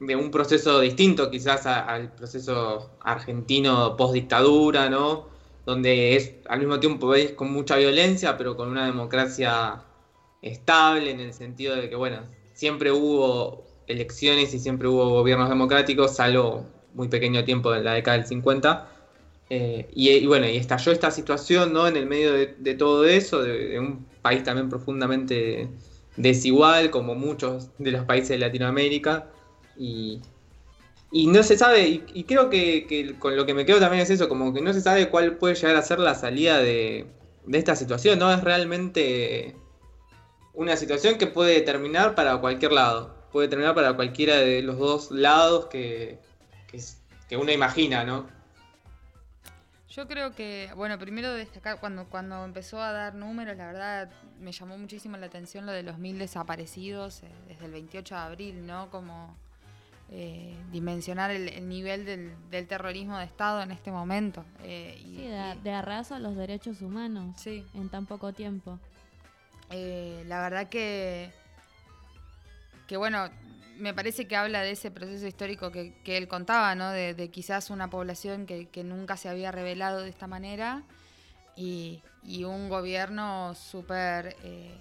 un proceso distinto quizás al proceso argentino post dictadura, ¿no? Donde es al mismo tiempo es con mucha violencia, pero con una democracia estable en el sentido de que, bueno, siempre hubo elecciones y siempre hubo gobiernos democráticos, salvo muy pequeño tiempo en la década del 50. Eh, y, bueno, y estalló esta situación ¿no? en el medio de, todo eso, de, un país también profundamente desigual, como muchos de los países de Latinoamérica. Y, y no se sabe, y, y creo que, con lo que me quedo también es eso, como que no se sabe cuál puede llegar a ser la salida de, de esta situación, ¿no? Es realmente una situación que puede terminar para cualquier lado, puede terminar para cualquiera de los dos lados que, que uno imagina, ¿no? Yo creo que, bueno, primero destacar, cuando, cuando empezó a dar números, la verdad me llamó muchísimo la atención lo de los mil desaparecidos eh, desde el 28 de abril, ¿no? Como eh, dimensionar el, el nivel del, del terrorismo de Estado en este momento. eh, y- Sí, de, y- de arraso a los derechos humanos Sí. en tan poco tiempo. Eh, la verdad que, que bueno, me parece que habla de ese proceso histórico que, que él contaba, ¿no? De, de quizás una población que, que nunca se había revelado de esta manera y, y un gobierno súper eh,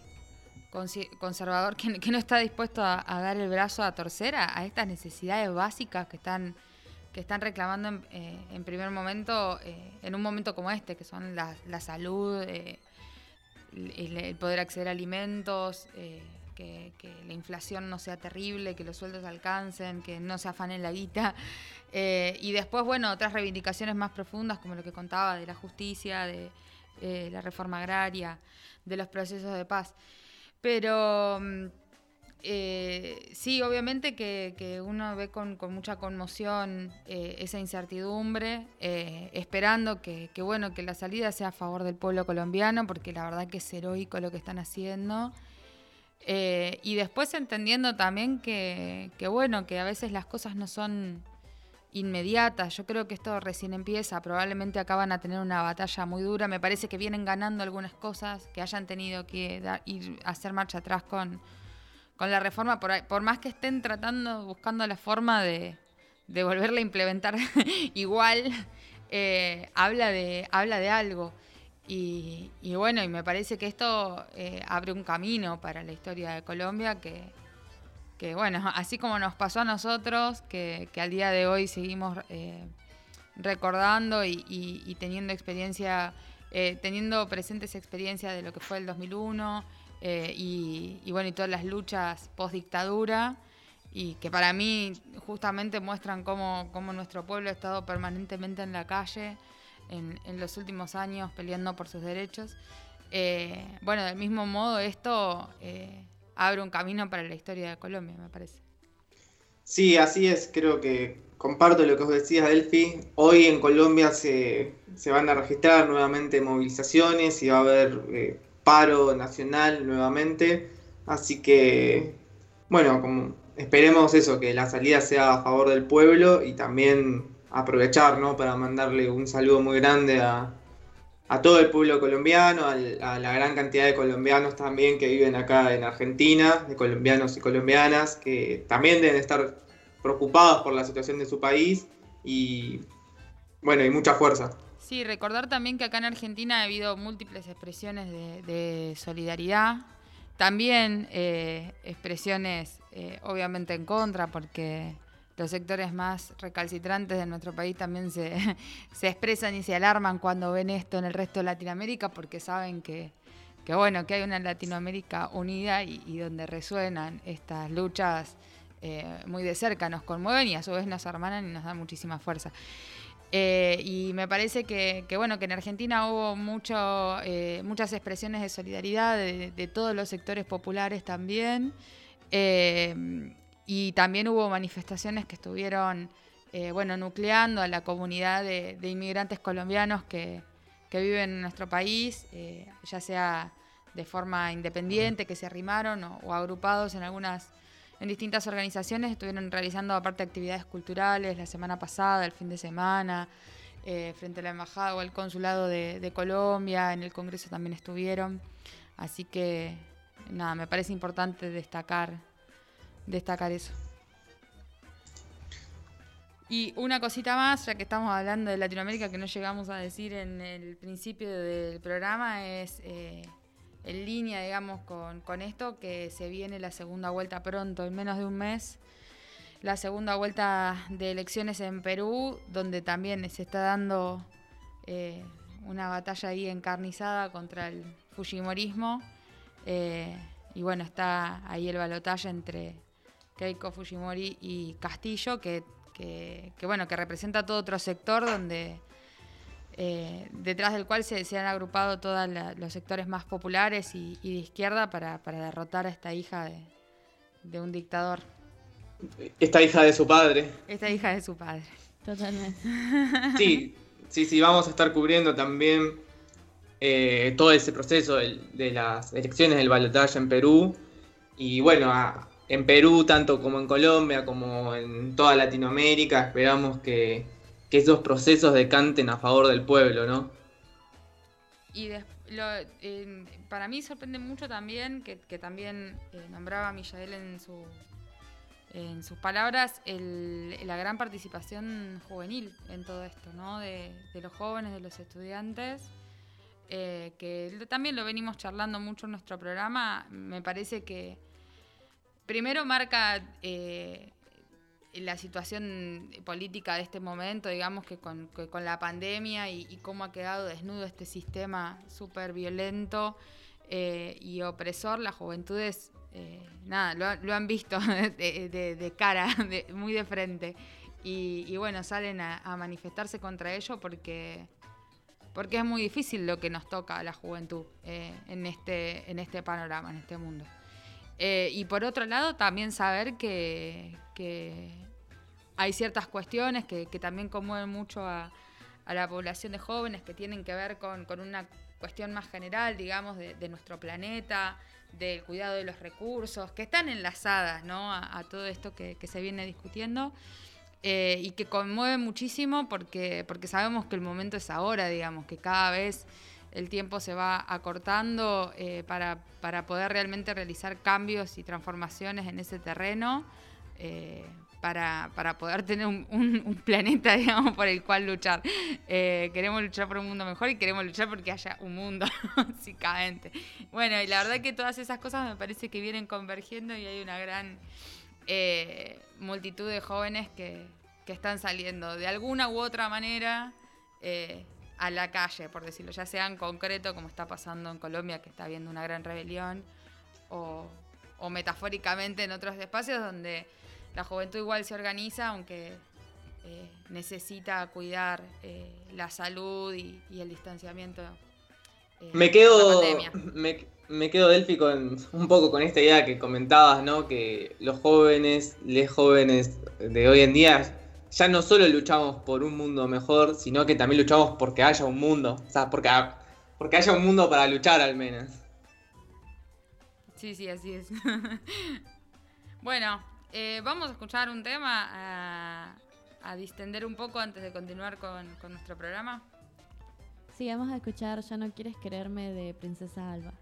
conservador que, no está dispuesto a, dar el brazo a torcer a, estas necesidades básicas que están que están reclamando en, eh, primer momento, eh, en un momento como este, que son la, la salud, eh, el, poder acceder a alimentos, que, la inflación no sea terrible, que los sueldos alcancen, que no se afanen la guita. Y después, bueno, otras reivindicaciones más profundas, como lo que contaba de la justicia, de la reforma agraria, de los procesos de paz. Pero mm, eh, sí, obviamente que, que uno ve con, con mucha conmoción eh, esa incertidumbre, eh, esperando que, que, bueno, que la salida sea a favor del pueblo colombiano, porque la verdad que es heroico lo que están haciendo. Y después entendiendo también que, que, bueno, que a veces las cosas no son inmediatas. Yo creo que esto recién empieza. Probablemente acaban a tener una batalla muy dura. Me parece que vienen ganando algunas cosas, que hayan tenido que dar- ir a hacer marcha atrás con, con la reforma, por, por más que estén tratando, buscando la forma de, de volverla a implementar igual, eh, habla, de, habla de algo. Y, y bueno, y me parece que esto eh, abre un camino para la historia de Colombia que, que bueno, así como nos pasó a nosotros, que, que al día de hoy seguimos eh, recordando y, y- teniendo experiencia, eh, teniendo presentes experiencias de lo que fue el 2001 eh, y, bueno, y todas las luchas post dictadura y que para mí justamente muestran cómo, cómo nuestro pueblo ha estado permanentemente en la calle en, en los últimos años peleando por sus derechos. Bueno, del mismo modo esto abre un camino para la historia de Colombia, me parece. Sí, así es, creo que comparto lo que os decías, Delphi. Hoy en Colombia se, se van a registrar nuevamente movilizaciones y va a haber eh, paro nacional nuevamente. Así que, bueno, como esperemos eso, que la salida sea a favor del pueblo y también aprovechar, ¿no? Para mandarle un saludo muy grande a, a todo el pueblo colombiano, al- a la gran cantidad de colombianos también que viven acá en Argentina, de colombianos y colombianas, que también deben estar preocupados por la situación de su país y bueno, y mucha fuerza. Sí, recordar también que acá en Argentina ha habido múltiples expresiones de, solidaridad, también eh, expresiones eh, obviamente en contra, porque los sectores más recalcitrantes de nuestro país también se, se expresan y se alarman cuando ven esto en el resto de Latinoamérica, porque saben que, que bueno, que hay una Latinoamérica unida y, donde resuenan estas luchas eh, muy de cerca, nos conmueven y a su vez nos hermanan y nos dan muchísima fuerza. Eh, y me parece que, que, bueno que en Argentina hubo mucho, eh, muchas expresiones de solidaridad de todos los sectores populares también. Y también hubo manifestaciones que estuvieron eh, bueno, nucleando a la comunidad de, inmigrantes colombianos que, que viven en nuestro país, eh, ya sea de forma independiente, que se arrimaron o, agrupados en algunas en distintas organizaciones estuvieron realizando aparte actividades culturales la semana pasada, el fin de semana, eh, frente a la embajada o al consulado de, Colombia, en el Congreso también estuvieron. Así que nada, me parece importante destacar, destacar eso. Y una cosita más, ya que estamos hablando de Latinoamérica que no llegamos a decir en el principio del programa, es eh, en línea, digamos, con, con, esto, que se viene la segunda vuelta pronto, en menos de un mes, la segunda vuelta de elecciones en Perú, donde también se está dando eh, una batalla ahí encarnizada contra el Fujimorismo. Eh, y bueno, está ahí el balotaje entre Keiko Fujimori y Castillo, que, que, que, bueno, que representa todo otro sector donde eh, detrás del cual se, se han agrupado todos los sectores más populares y, y de izquierda para, para, derrotar a esta hija de, de, un dictador. Esta hija de su padre. Esta hija de su padre. Totalmente. Sí, sí, sí, vamos a estar cubriendo también eh, todo ese proceso de, de, las elecciones del balotaje en Perú. Y bueno, a, en Perú, tanto como en Colombia, como en toda Latinoamérica, esperamos que, esos procesos decanten a favor del pueblo, ¿no? Y de, lo, para mí sorprende mucho también, que, también eh, nombraba Millael en, su, en sus palabras, la gran participación juvenil en todo esto, ¿no? De, de los jóvenes, de los estudiantes, eh, que también lo venimos charlando mucho en nuestro programa, me parece que primero marca eh, la situación política de este momento, digamos que con, la pandemia y, cómo ha quedado desnudo este sistema súper violento eh, y opresor, las juventudes, eh, nada, lo, han visto de, cara, de, muy de frente. Y, y bueno, salen a, a, manifestarse contra ello porque, porque es muy difícil lo que nos toca a la juventud eh, en, este, en este panorama, en este mundo. Eh, y por otro lado, también saber que, que hay ciertas cuestiones que, que también conmueven mucho a, la población de jóvenes que tienen que ver con, con una cuestión más general, digamos, de, nuestro planeta, del cuidado de los recursos, que están enlazadas ¿no? a, a todo esto que, que, se viene discutiendo. Eh, y que conmueve muchísimo porque, porque sabemos que el momento es ahora, digamos, que cada vez el tiempo se va acortando eh, para, para, poder realmente realizar cambios y transformaciones en ese terreno, eh, para, para, poder tener un, planeta, digamos, por el cual luchar. Eh, queremos luchar por un mundo mejor y queremos luchar porque haya un mundo, básicamente. Bueno, y la verdad que todas esas cosas me parece que vienen convergiendo y hay una gran multitud de jóvenes que, que, están saliendo de alguna u otra manera a la calle, por decirlo, ya sea en concreto, como está pasando en Colombia, que está habiendo una gran rebelión, o, o metafóricamente en otros espacios donde la juventud igual se organiza, aunque eh, necesita cuidar eh, la salud y, y el distanciamiento. Eh, me quedo, me, me, quedo Delphi con un poco con esta idea que comentabas, ¿no? Que los jóvenes, les jóvenes de hoy en día ya no solo luchamos por un mundo mejor, sino que también luchamos porque haya un mundo. O sea, porque, porque haya un mundo para luchar al menos. Sí, sí, así es. bueno, eh, vamos a escuchar un tema a, a, distender un poco antes de continuar con, con nuestro programa. Sí, vamos a escuchar Ya no quieres quererme de Princesa Alba.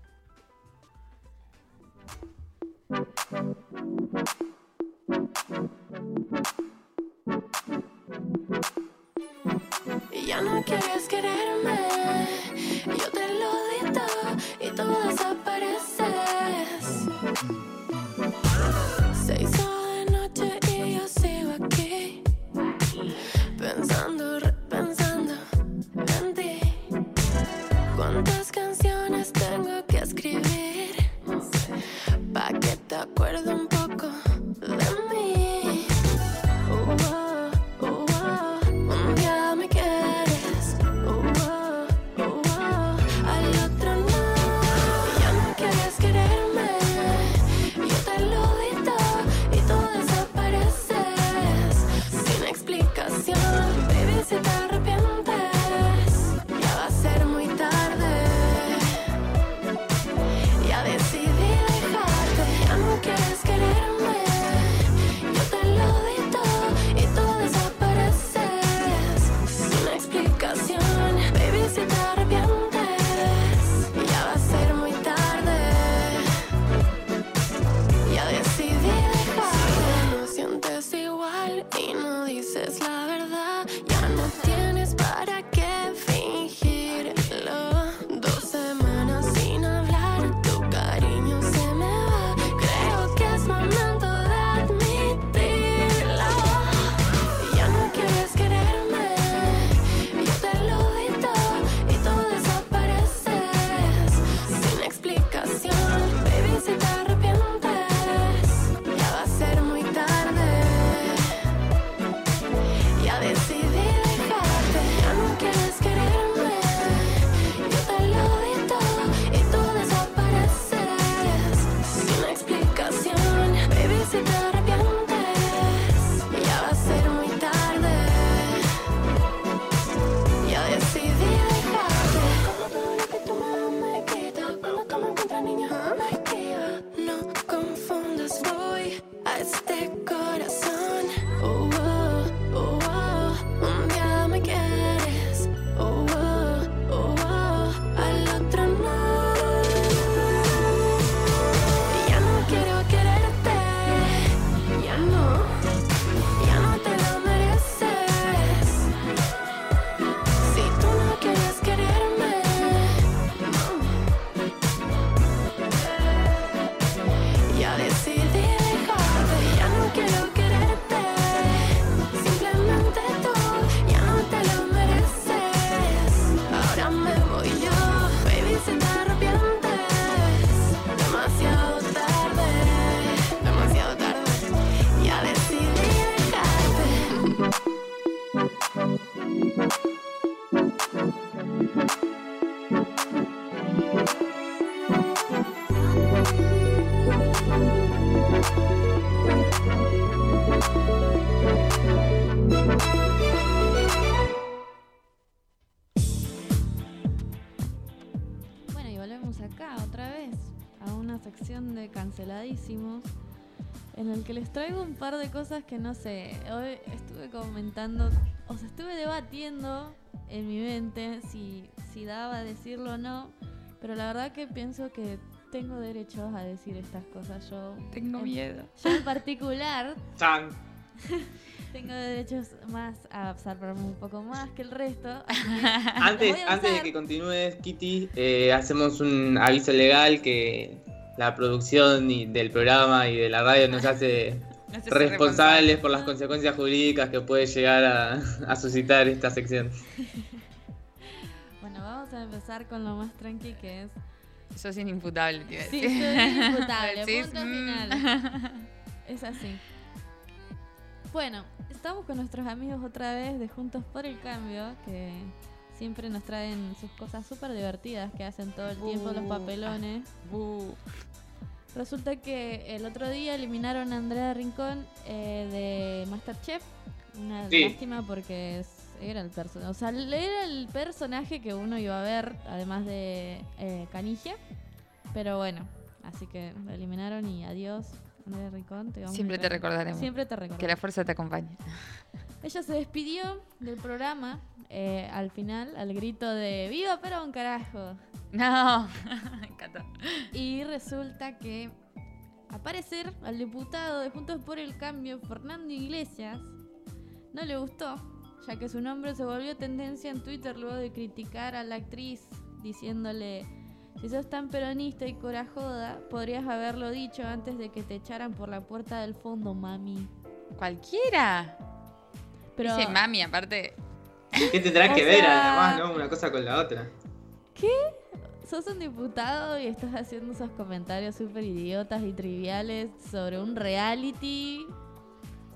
Volvemos acá otra vez a una sección de canceladísimos en el que les traigo un par de cosas que no sé. Hoy estuve comentando, o sea, estuve debatiendo en mi mente si, si daba a decirlo o no, pero la verdad que pienso que tengo derechos a decir estas cosas. Yo Tengo en- miedo. Yo en particular Chan. tengo derechos más a observarme un poco más que el resto. que Antes, antes de que continúes, Kitty, eh, hacemos un aviso legal que la producción y del programa y de la radio nos hace responsables por las consecuencias jurídicas que puede llegar a, a suscitar esta sección. Bueno, vamos a empezar con lo más tranqui que es Sos inimputable, te iba a Sí, decir. soy inimputable, punto mm. final. Es así. Bueno, estamos con nuestros amigos otra vez de Juntos por el Cambio, que siempre nos traen sus cosas súper divertidas que hacen todo el tiempo los papelones. Bu. Resulta que el otro día eliminaron a Andrea Rincón eh, de Masterchef. Una Sí. lástima porque es- era el personaje. O sea, era el personaje que uno iba a ver, además de eh, Canigia. Pero bueno, así que lo eliminaron y adiós, Andrea Rincón. te vamos a Siempre te recordar. recordaremos. Siempre te recordaremos. Que la fuerza te acompañe. Ella se despidió del programa eh, al final, al grito de ¡Viva Perón, carajo! No, me encantó. Y resulta que, a parecer, al diputado de Juntos por el Cambio, Fernando Iglesias, no le gustó, ya que su nombre se volvió tendencia en Twitter luego de criticar a la actriz, diciéndole, si sos tan peronista y corajoda, podrías haberlo dicho antes de que te echaran por la puerta del fondo, mami. Cualquiera. Pero, Dice mami, aparte. ¿Qué tendrá que ver sea- además, no? Una cosa con la otra. ¿qué? Sos un diputado y estás haciendo esos comentarios súper idiotas y triviales sobre un reality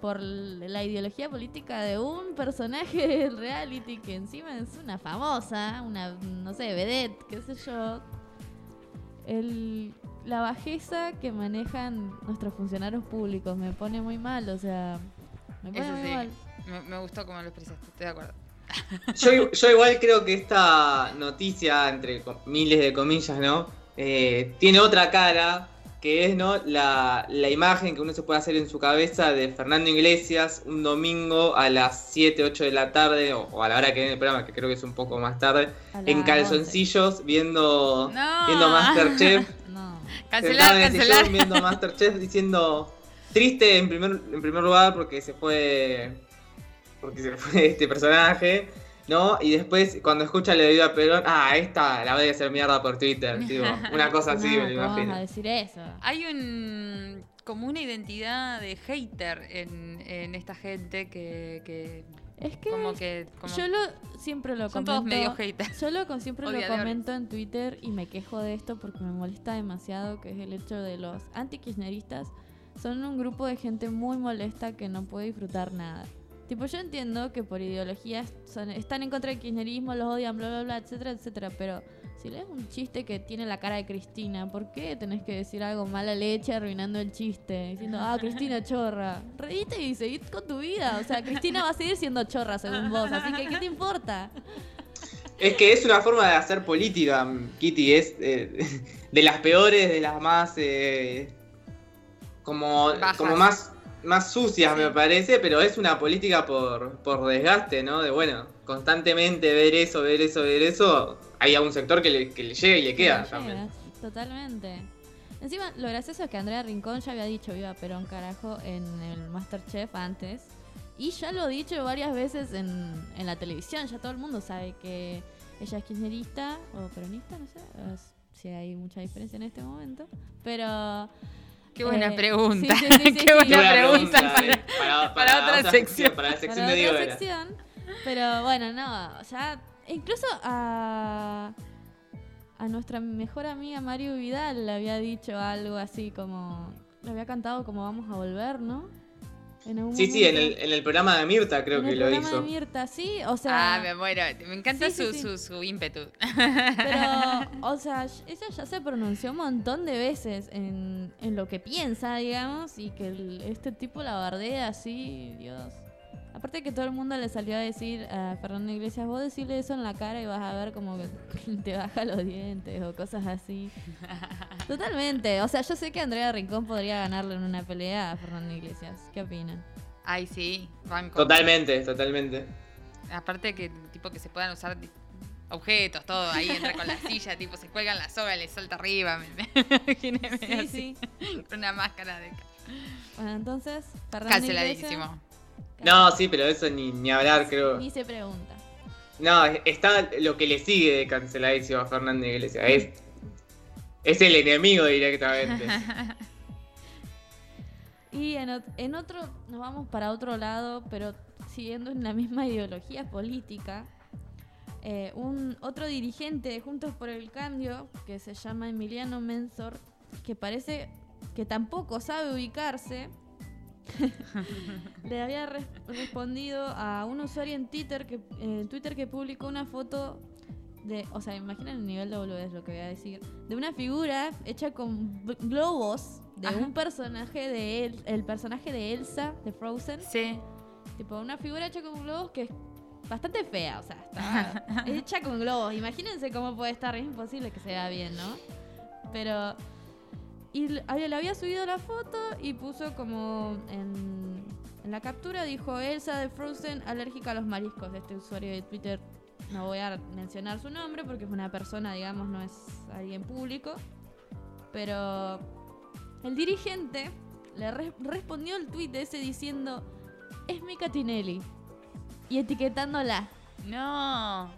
por la ideología política de un personaje del reality que encima es una famosa, una, no sé, vedette, qué sé yo. El, la bajeza que manejan nuestros funcionarios públicos me pone muy mal, o sea, me pone Eso muy sí. mal. Me, me gustó como lo expresaste, estoy de acuerdo. Yo, yo igual creo que esta noticia, entre miles de comillas, ¿no? Eh, tiene otra cara, que es, ¿no? La, la imagen que uno se puede hacer en su cabeza de Fernando Iglesias un domingo a las 7, 8 de la tarde, o, o a la hora que viene el programa, que creo que es un poco más tarde, en calzoncillos, viendo, No. viendo Masterchef. No. Cancelar, sentado en el cancelar. sillón viendo Masterchef diciendo triste en primer, en primer lugar porque se fue porque se fue este personaje, ¿no? Y después cuando escucha la vida a Perón, ah, esta la voy a hacer mierda por Twitter, tipo, una cosa así, No, me lo ¿cómo vas imagino. a decir eso? Hay un como una identidad de hater en, en esta gente que, que Es que como que como- yo lo siempre lo son comento. todos medio haters. Yo lo con- siempre lo comento en Twitter y me quejo de esto porque me molesta demasiado, que es el hecho de los anti-kirchneristas. Son un grupo de gente muy molesta que no puede disfrutar nada. Tipo, yo entiendo que por ideologías son- están en contra del kirchnerismo, los odian, bla, bla, bla, etcétera, etcétera, pero si lees un chiste que tiene la cara de Cristina, ¿por qué tenés que decir algo mala leche arruinando el chiste? Diciendo, ah, Cristina chorra. Reíte y seguid con tu vida. O sea, Cristina va a seguir siendo chorra según vos, así que ¿qué te importa? Es que es una forma de hacer política, Kitty, es eh, de las peores, de las más eh, como, Bajas. como más, más sucias me parece, pero es una política por, por desgaste, ¿no? De bueno, constantemente ver eso, ver eso, ver eso, hay a un sector que le, que le llega y le queda Sí, también. llegas, Totalmente. Encima, lo gracioso es que Andrea Rincón ya había dicho viva Perón carajo en el Masterchef antes. Y ya lo he dicho varias veces en, en la televisión. Ya todo el mundo sabe que ella es kirchnerista o peronista, no sé si hay mucha diferencia en este momento. Pero... Qué buena eh, pregunta. sí, sí, sí, sí, Qué sí. buena pregunta pregunta, para, eh, para- para para otra sección. Para la sección para de otra sección. Pero bueno, no, ya incluso a a nuestra mejor amiga Mario Vidal le había dicho algo así como le había cantado como vamos a volver, ¿no? En algún Sí, sí, en el, en el programa de Mirta creo En que el lo programa hizo. de Mirta, sí, o sea. Ah, me muero. Me encanta Sí, sí, su, sí. Su, su ímpetu. Pero, o sea, ella ya se pronunció un montón de veces en, en lo que piensa, digamos, y que el- este tipo la bardea así, Dios. Aparte que todo el mundo le salió a decir a Fernando Iglesias, vos decirle eso en la cara y vas a ver como que te baja los dientes o cosas así. Totalmente. O sea, yo sé que Andrea Rincón podría ganarle en una pelea a Fernando Iglesias. ¿Qué opinan? Ay, sí, banco. Totalmente, totalmente. Aparte que tipo que se puedan usar objetos, todo, ahí entra con la silla, tipo se cuelgan la soga y le salta arriba. Me, Sí, así, sí. Una máscara de Bueno, entonces, Fernando canceladísimo. Iglesias No, sí, pero eso ni, ni hablar, creo. ni se pregunta. No, está lo que le sigue de canceladísimo a Fernando Iglesias. Es, es el enemigo directamente. Y en otro, nos vamos para otro lado, pero siguiendo en la misma ideología política. eh, un otro dirigente de Juntos por el Cambio, que se llama Emiliano Mensor, que parece que tampoco sabe ubicarse, le había res- respondido a un usuario en Twitter que, en Twitter que publicó una foto de, o sea, imaginen el nivel de boludez lo que voy a decir, de una figura hecha con globos de Ajá. un personaje de él, el personaje de Elsa de Frozen. Sí. Tipo una figura hecha con globos que es bastante fea, o sea, está hecha con globos. Imagínense cómo puede estar, es imposible que se vea bien, ¿no? Pero y le había subido la foto y puso como en, la captura dijo Elsa de Frozen alérgica a los mariscos. Este usuario de Twitter no voy a mencionar su nombre porque es una persona, digamos, no es alguien público. Pero el dirigente le re- respondió el tweet ese diciendo es Mika Tinelli y etiquetándola. No.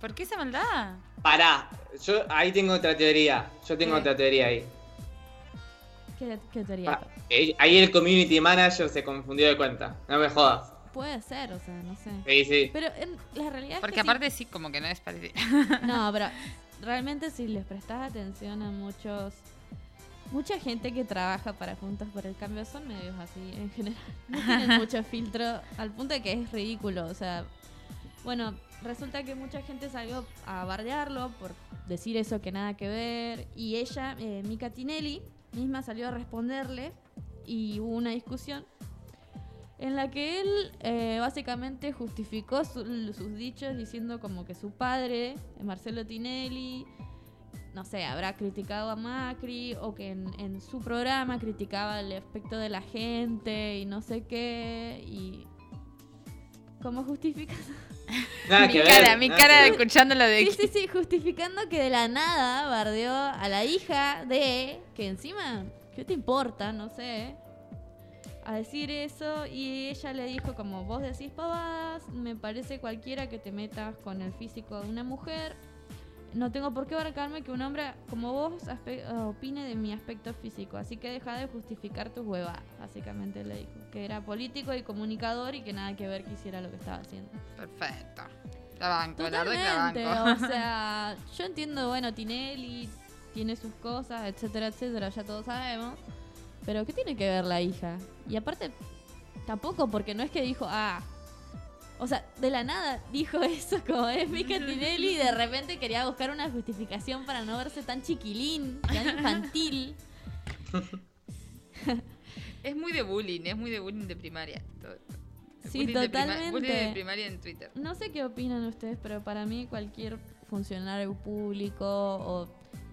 ¿Por qué esa maldad? Pará, yo ahí tengo otra teoría. Yo tengo ¿Qué? otra teoría ahí. ¿Qué, qué teoría? Ah, eh, Ahí el community manager se confundió de cuenta. No me jodas. Puede ser, o sea, no sé. Sí, sí. Pero en la realidad es Porque que sí- aparte sí, como que no es parecido. No, pero realmente si les prestas atención a muchos... Mucha gente que trabaja para Juntos por el Cambio son medios así en general. No tienen mucho filtro al punto de que es ridículo. O sea, bueno, resulta que mucha gente salió a bardearlo por decir eso que nada que ver. Y ella, eh, Mika Tinelli, misma salió a responderle y hubo una discusión en la que él eh, básicamente justificó su- sus dichos diciendo como que su padre, Marcelo Tinelli, no sé, habrá criticado a Macri o que en, en su programa criticaba el aspecto de la gente y no sé qué y ¿cómo justifica? Nada mi que ver, cara, mi nada cara que ver. escuchándolo de Sí, sí, sí, justificando que de la nada bardeó a la hija de, que encima, ¿qué te importa? No sé. A decir eso y ella le dijo como vos decís pavadas, me parece cualquiera que te metas con el físico de una mujer. No tengo por qué abarcarme que un hombre como vos aspe- opine de mi aspecto físico, así que deja de justificar tus huevas, básicamente le dijo. Que era político y comunicador y que nada que ver que hiciera lo que estaba haciendo. Perfecto. La banco, que la Totalmente, banco. o sea, yo entiendo, bueno, Tinelli tiene sus cosas, etcétera, etcétera, ya todos sabemos. Pero ¿qué tiene que ver la hija? Y aparte, tampoco, porque no es que dijo, ah. O sea, de la nada dijo eso como es Mika Tinelli y de repente quería buscar una justificación para no verse tan chiquilín, tan infantil. es muy de bullying, es muy de bullying de primaria. todo esto. Sí, Bullying de totalmente. bullying de primaria en Twitter. No sé qué opinan ustedes, pero para mí cualquier funcionario público o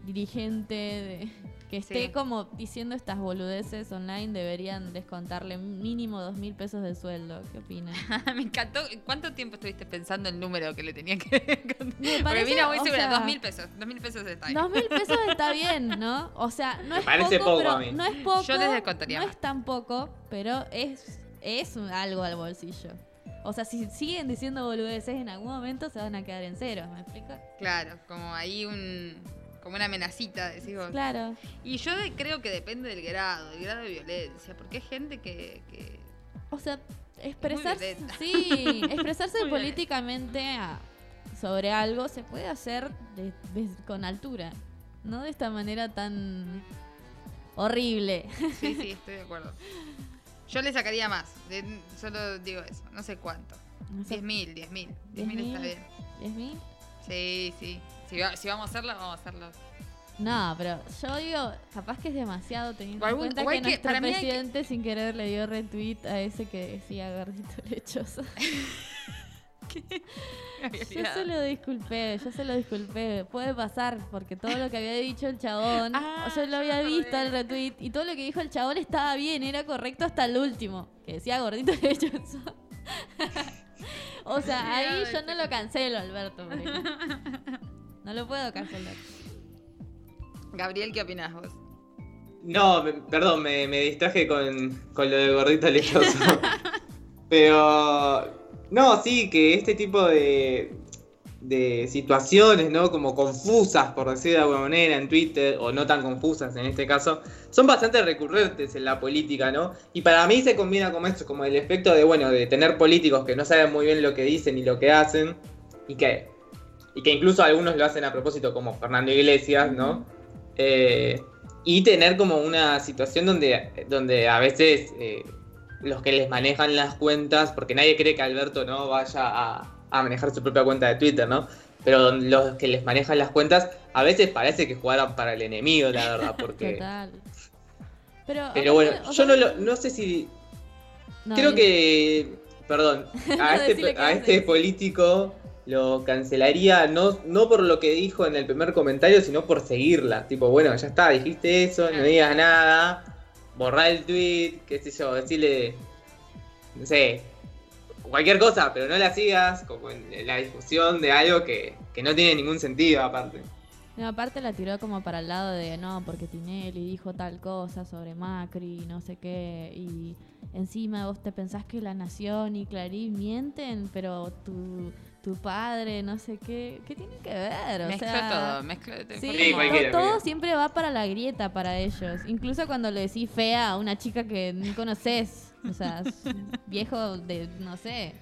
dirigente de- que esté Sí. como diciendo estas boludeces online deberían descontarle mínimo dos mil pesos de sueldo. ¿Qué opinan? Me encantó. ¿Cuánto tiempo estuviste pensando el número que le tenía que Me Porque vine muy segura, sea, dos mil pesos. Dos mil pesos está bien. Dos mil pesos está bien, ¿no? O sea, no es parece poco, poco pero a mí. no es poco. Yo les descontaría No más. es tan poco, pero es, es algo al bolsillo. O sea, si siguen diciendo boludeces, en algún momento se van a quedar en cero, ¿me explico? Claro, como ahí un. Como una amenacita, decís vos. Claro. Y yo de- creo que depende del grado, del grado de violencia. Porque hay gente que. que O sea, expresarse, sí, expresarse políticamente a- sobre algo se puede hacer de- de- con altura, no de esta manera tan horrible. Sí, sí, estoy de acuerdo. Yo le sacaría más. de- solo digo eso. No sé cuánto. No sé. 10.000, 10.000. 10.000 está bien. ¿10.000? Sí, sí. Si, va- si vamos a hacerlo, vamos a hacerlo. No, pero yo digo, capaz que es demasiado teniendo en cuenta que, nuestro para que- presidente sin querer le dio retweet a ese que decía gordito lechoso. Yo se lo disculpé, yo se lo disculpé. Puede pasar, porque todo lo que había dicho el chabón, Ah, yo lo había visto el retweet, y todo lo que dijo el chabón estaba bien, era correcto hasta el último, que decía gordito lechoso. o sea, ahí yo no lo cancelo, Alberto. No lo puedo cancelar. Gabriel, ¿qué opinás vos? No, me- perdón, me, me distraje con, con lo del gordito lechoso. Pero, no, sí, que este tipo de, de situaciones, ¿no? Como confusas, por decir de alguna manera, en Twitter, o no tan confusas en este caso, son bastante recurrentes en la política, ¿no? Y para mí se combina como esto, como el efecto de, bueno, de tener políticos que no saben muy bien lo que dicen y lo que hacen, y que, y que incluso algunos lo hacen a propósito, como Fernando Iglesias, ¿no? Eh, y tener como una situación donde, donde a veces eh, los que les manejan las cuentas, porque nadie cree que Alberto no vaya a, a manejar su propia cuenta de Twitter, ¿no? Pero los que les manejan las cuentas, a veces parece que jugaran para el enemigo, la verdad, porque... Total. Pero, Pero bueno, yo no, lo- no sé si... no, Creo que... Perdón, No, a este, a este político lo cancelaría no, no por lo que dijo en el primer comentario, sino por seguirla. Tipo, bueno, ya está, dijiste eso, no digas nada, borrar el tweet, qué sé yo, decirle, no sé, cualquier cosa, pero no la sigas, como en la discusión de algo que, que no tiene ningún sentido aparte. No, aparte la tiró como para el lado de no, porque Tinelli dijo tal cosa sobre Macri, no sé qué, y encima vos te pensás que la Nación y Clarín mienten, pero tu, tu padre, no sé qué, ¿qué tiene que ver? O Mezcló sea, todo, mezcló- Sí, Sí, cualquiera, todo cualquiera. siempre va para la grieta para ellos, incluso cuando le decís fea a una chica que no conoces, o sea, viejo de, no sé,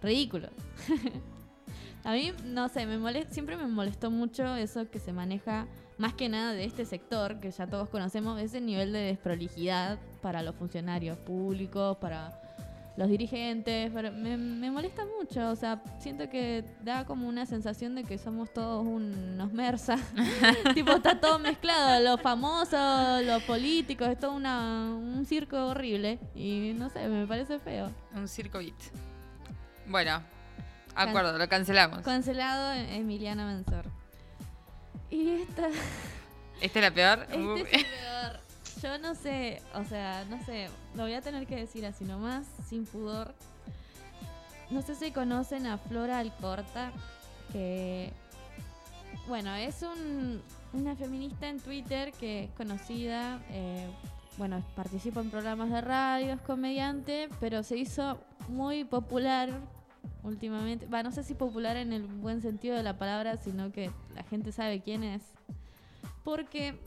ridículo. A mí, no sé, me molest- siempre me molestó mucho eso que se maneja más que nada de este sector, que ya todos conocemos, ese nivel de desprolijidad para los funcionarios públicos, para los dirigentes, pero me, me molesta mucho, o sea, siento que da como una sensación de que somos todos unos mersa, tipo está todo mezclado, los famosos, los políticos, es todo una, un circo horrible y no sé, me parece feo. Un circo beat. Bueno, acuerdo, lo cancelamos. Cancelado Emiliana Mensor. Y esta... ¿Esta es la peor? Uy. es el peor. Yo no sé, o sea, no sé, lo voy a tener que decir así nomás, sin pudor. No sé si conocen a Flora Alcorta, que, bueno, es un, una feminista en Twitter que es conocida, eh, bueno, participa en programas de radio, es comediante, pero se hizo muy popular últimamente. Va, no sé si popular en el buen sentido de la palabra, sino que la gente sabe quién es. Porque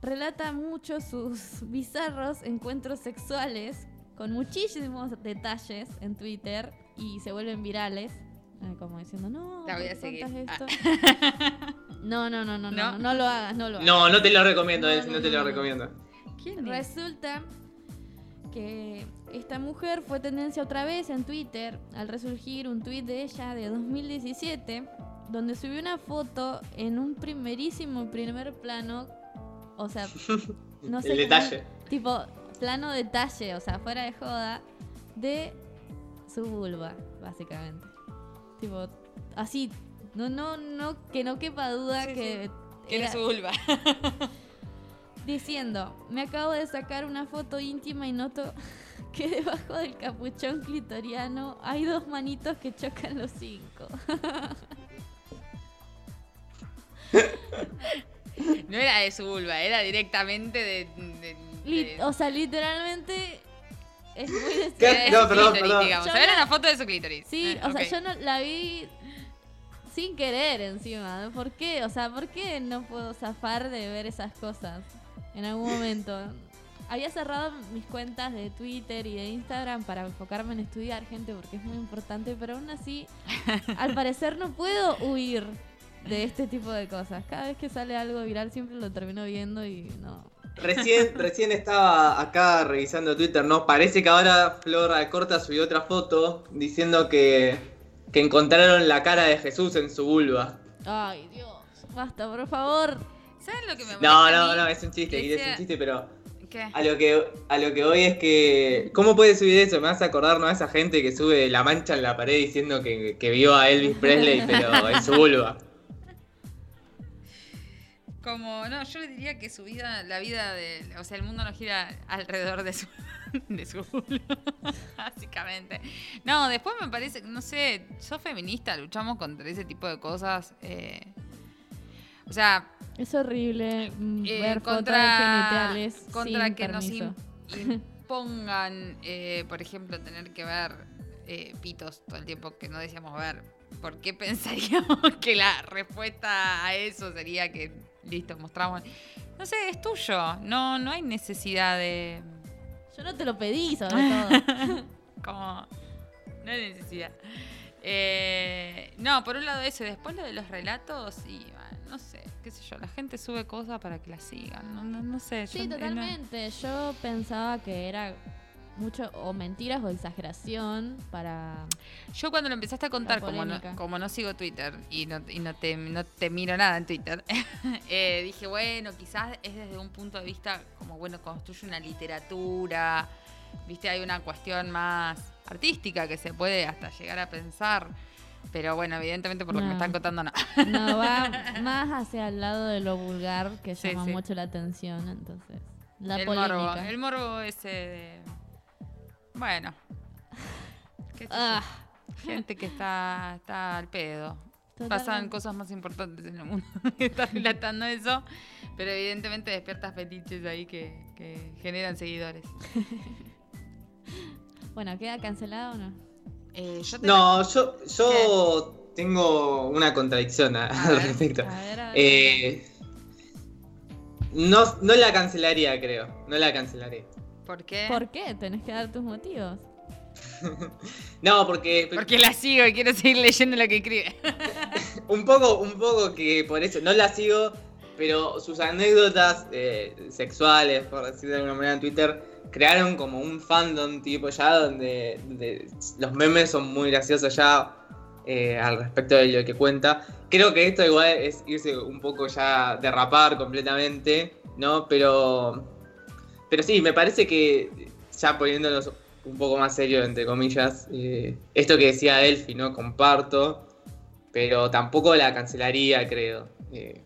relata mucho sus bizarros encuentros sexuales con muchísimos detalles en Twitter y se vuelven virales. Como diciendo, no, La voy ¿por a qué seguir. contás Ah. esto? No, no, no, no, no, ¿No? no, lo hagas, no lo hagas. No, no te lo recomiendo, No, no, no te lo no. recomiendo. Resulta que esta mujer fue tendencia otra vez en Twitter al resurgir un tweet de ella de 2017 donde subió una foto en un primerísimo primer plano, o sea, no sé, El cómo- detalle. tipo plano detalle, o sea, fuera de joda, de su vulva, básicamente. Tipo, así, no, no, no, que no quepa duda que Que era su vulva. diciendo, me acabo de sacar una foto íntima y noto que debajo del capuchón clitoriano hay dos manitos que chocan los cinco. No era de su vulva, era directamente de. de- Li- de- o sea, literalmente es muy de- No, perdón, clítoris, digamos. Era no- una foto de su clítoris. Sí, Eh, o sea, yo no la vi sin querer encima. ¿Por qué? O sea, ¿por qué no puedo zafar de ver esas cosas en algún momento? Había cerrado mis cuentas de Twitter y de Instagram para enfocarme en estudiar gente porque es muy importante, pero aún así, al parecer no puedo huir de este tipo de cosas. Cada vez que sale algo viral siempre lo termino viendo y no, Recién, recién estaba acá revisando Twitter, ¿no? Parece que ahora Flor Alcorta subió otra foto diciendo que, que encontraron la cara de Jesús en su vulva. Ay, Dios. Basta, por favor. ¿Saben lo que me No, no, mí? no, es un chiste, Que es sea- un chiste, pero ¿Qué? a lo que a lo que voy es que. ¿Cómo puede subir eso? Me hace acordar, ¿no? A esa gente que sube la mancha en la pared diciendo que, que vio a Elvis Presley, pero en su vulva. Como, no, yo le diría que su vida, la vida de. O sea, el mundo no gira alrededor de su. de su culo, básicamente. No, después me parece, no sé, sos feminista, luchamos contra ese tipo de cosas. eh, o sea, Es horrible mm, eh, ver fotos contra, de genitales contra sin que nos permiso. impongan, eh, por ejemplo, tener que ver pitos todo el tiempo que no deseamos ver. ¿Por qué pensaríamos que la respuesta a eso sería que, listo, mostramos? No sé, es tuyo. No, no hay necesidad de... Yo no te lo pedí, sobre todo. Como... No hay necesidad. Eh, no, por un lado eso. Y después lo de los relatos y... no sé, qué sé yo. La gente sube cosas para que las sigan. No, no, no sé. Sí, yo- eh, no- totalmente. Yo pensaba que era mucho o mentiras o exageración para... Yo cuando lo empezaste a contar, como no, polémica. como no sigo Twitter y no, y no, te, no te miro nada en Twitter, eh, dije, bueno, quizás es desde un punto de vista como, bueno, construye una literatura, viste, hay una cuestión más artística que se puede hasta llegar a pensar, pero bueno, evidentemente por lo que me están contando, no. No, va más hacia el lado de lo vulgar que Sí, llama sí. mucho la atención, entonces. La el polémica. morbo, el morbo ese de... Bueno. qué. Ah. Gente que está, está al pedo. Pasan cosas más importantes en el mundo que está relatando eso, pero evidentemente despiertas fetiches ahí que, que generan seguidores. Bueno, ¿queda cancelado o no? Eh, yo No, yo, yo tengo una contradicción a- al respecto. A ver, a ver. Eh, no, no la cancelaría, creo. No la cancelaría. ¿Por qué? ¿Por qué? Tenés que dar tus motivos. No, porque Porque la sigo y quiero seguir leyendo lo que escribe. un poco, un poco que por eso no la sigo, pero sus anécdotas eh, sexuales, por decir de alguna manera en Twitter, crearon como un fandom tipo ya donde, donde los memes son muy graciosos ya eh, al respecto de lo que cuenta. Creo que esto igual es irse un poco ya derrapar completamente, ¿no? Pero, pero sí, me parece que ya poniéndonos un poco más serio, entre comillas, eh, esto que decía Elfi, ¿no? Comparto, pero tampoco la cancelaría, creo. Eh,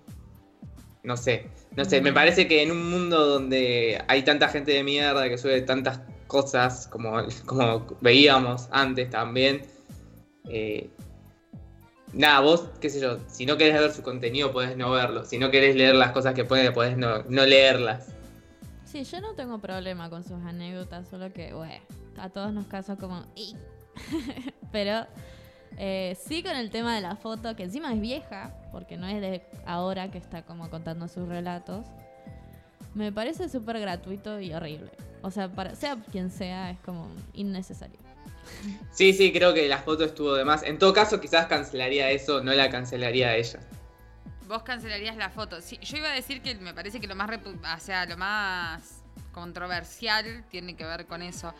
no sé, no sé, me parece que en un mundo donde hay tanta gente de mierda que sube tantas cosas como, como veíamos antes también, eh, nada, vos, qué sé yo, si no querés ver su contenido podés no verlo, si no querés leer las cosas que pone podés no, no leerlas. Sí, yo no tengo problema con sus anécdotas, solo que, bueno, a todos nos caso como... Pero eh, sí con el tema de la foto, que encima es vieja, porque no es de ahora que está como contando sus relatos, me parece súper gratuito y horrible. O sea, para, sea quien sea, es como innecesario. Sí, sí, creo que la foto estuvo de más. En todo caso, quizás cancelaría eso, no la cancelaría a ella. Vos cancelarías la foto. Sí, yo iba a decir que me parece que lo más, o sea, lo más controversial tiene que ver con eso.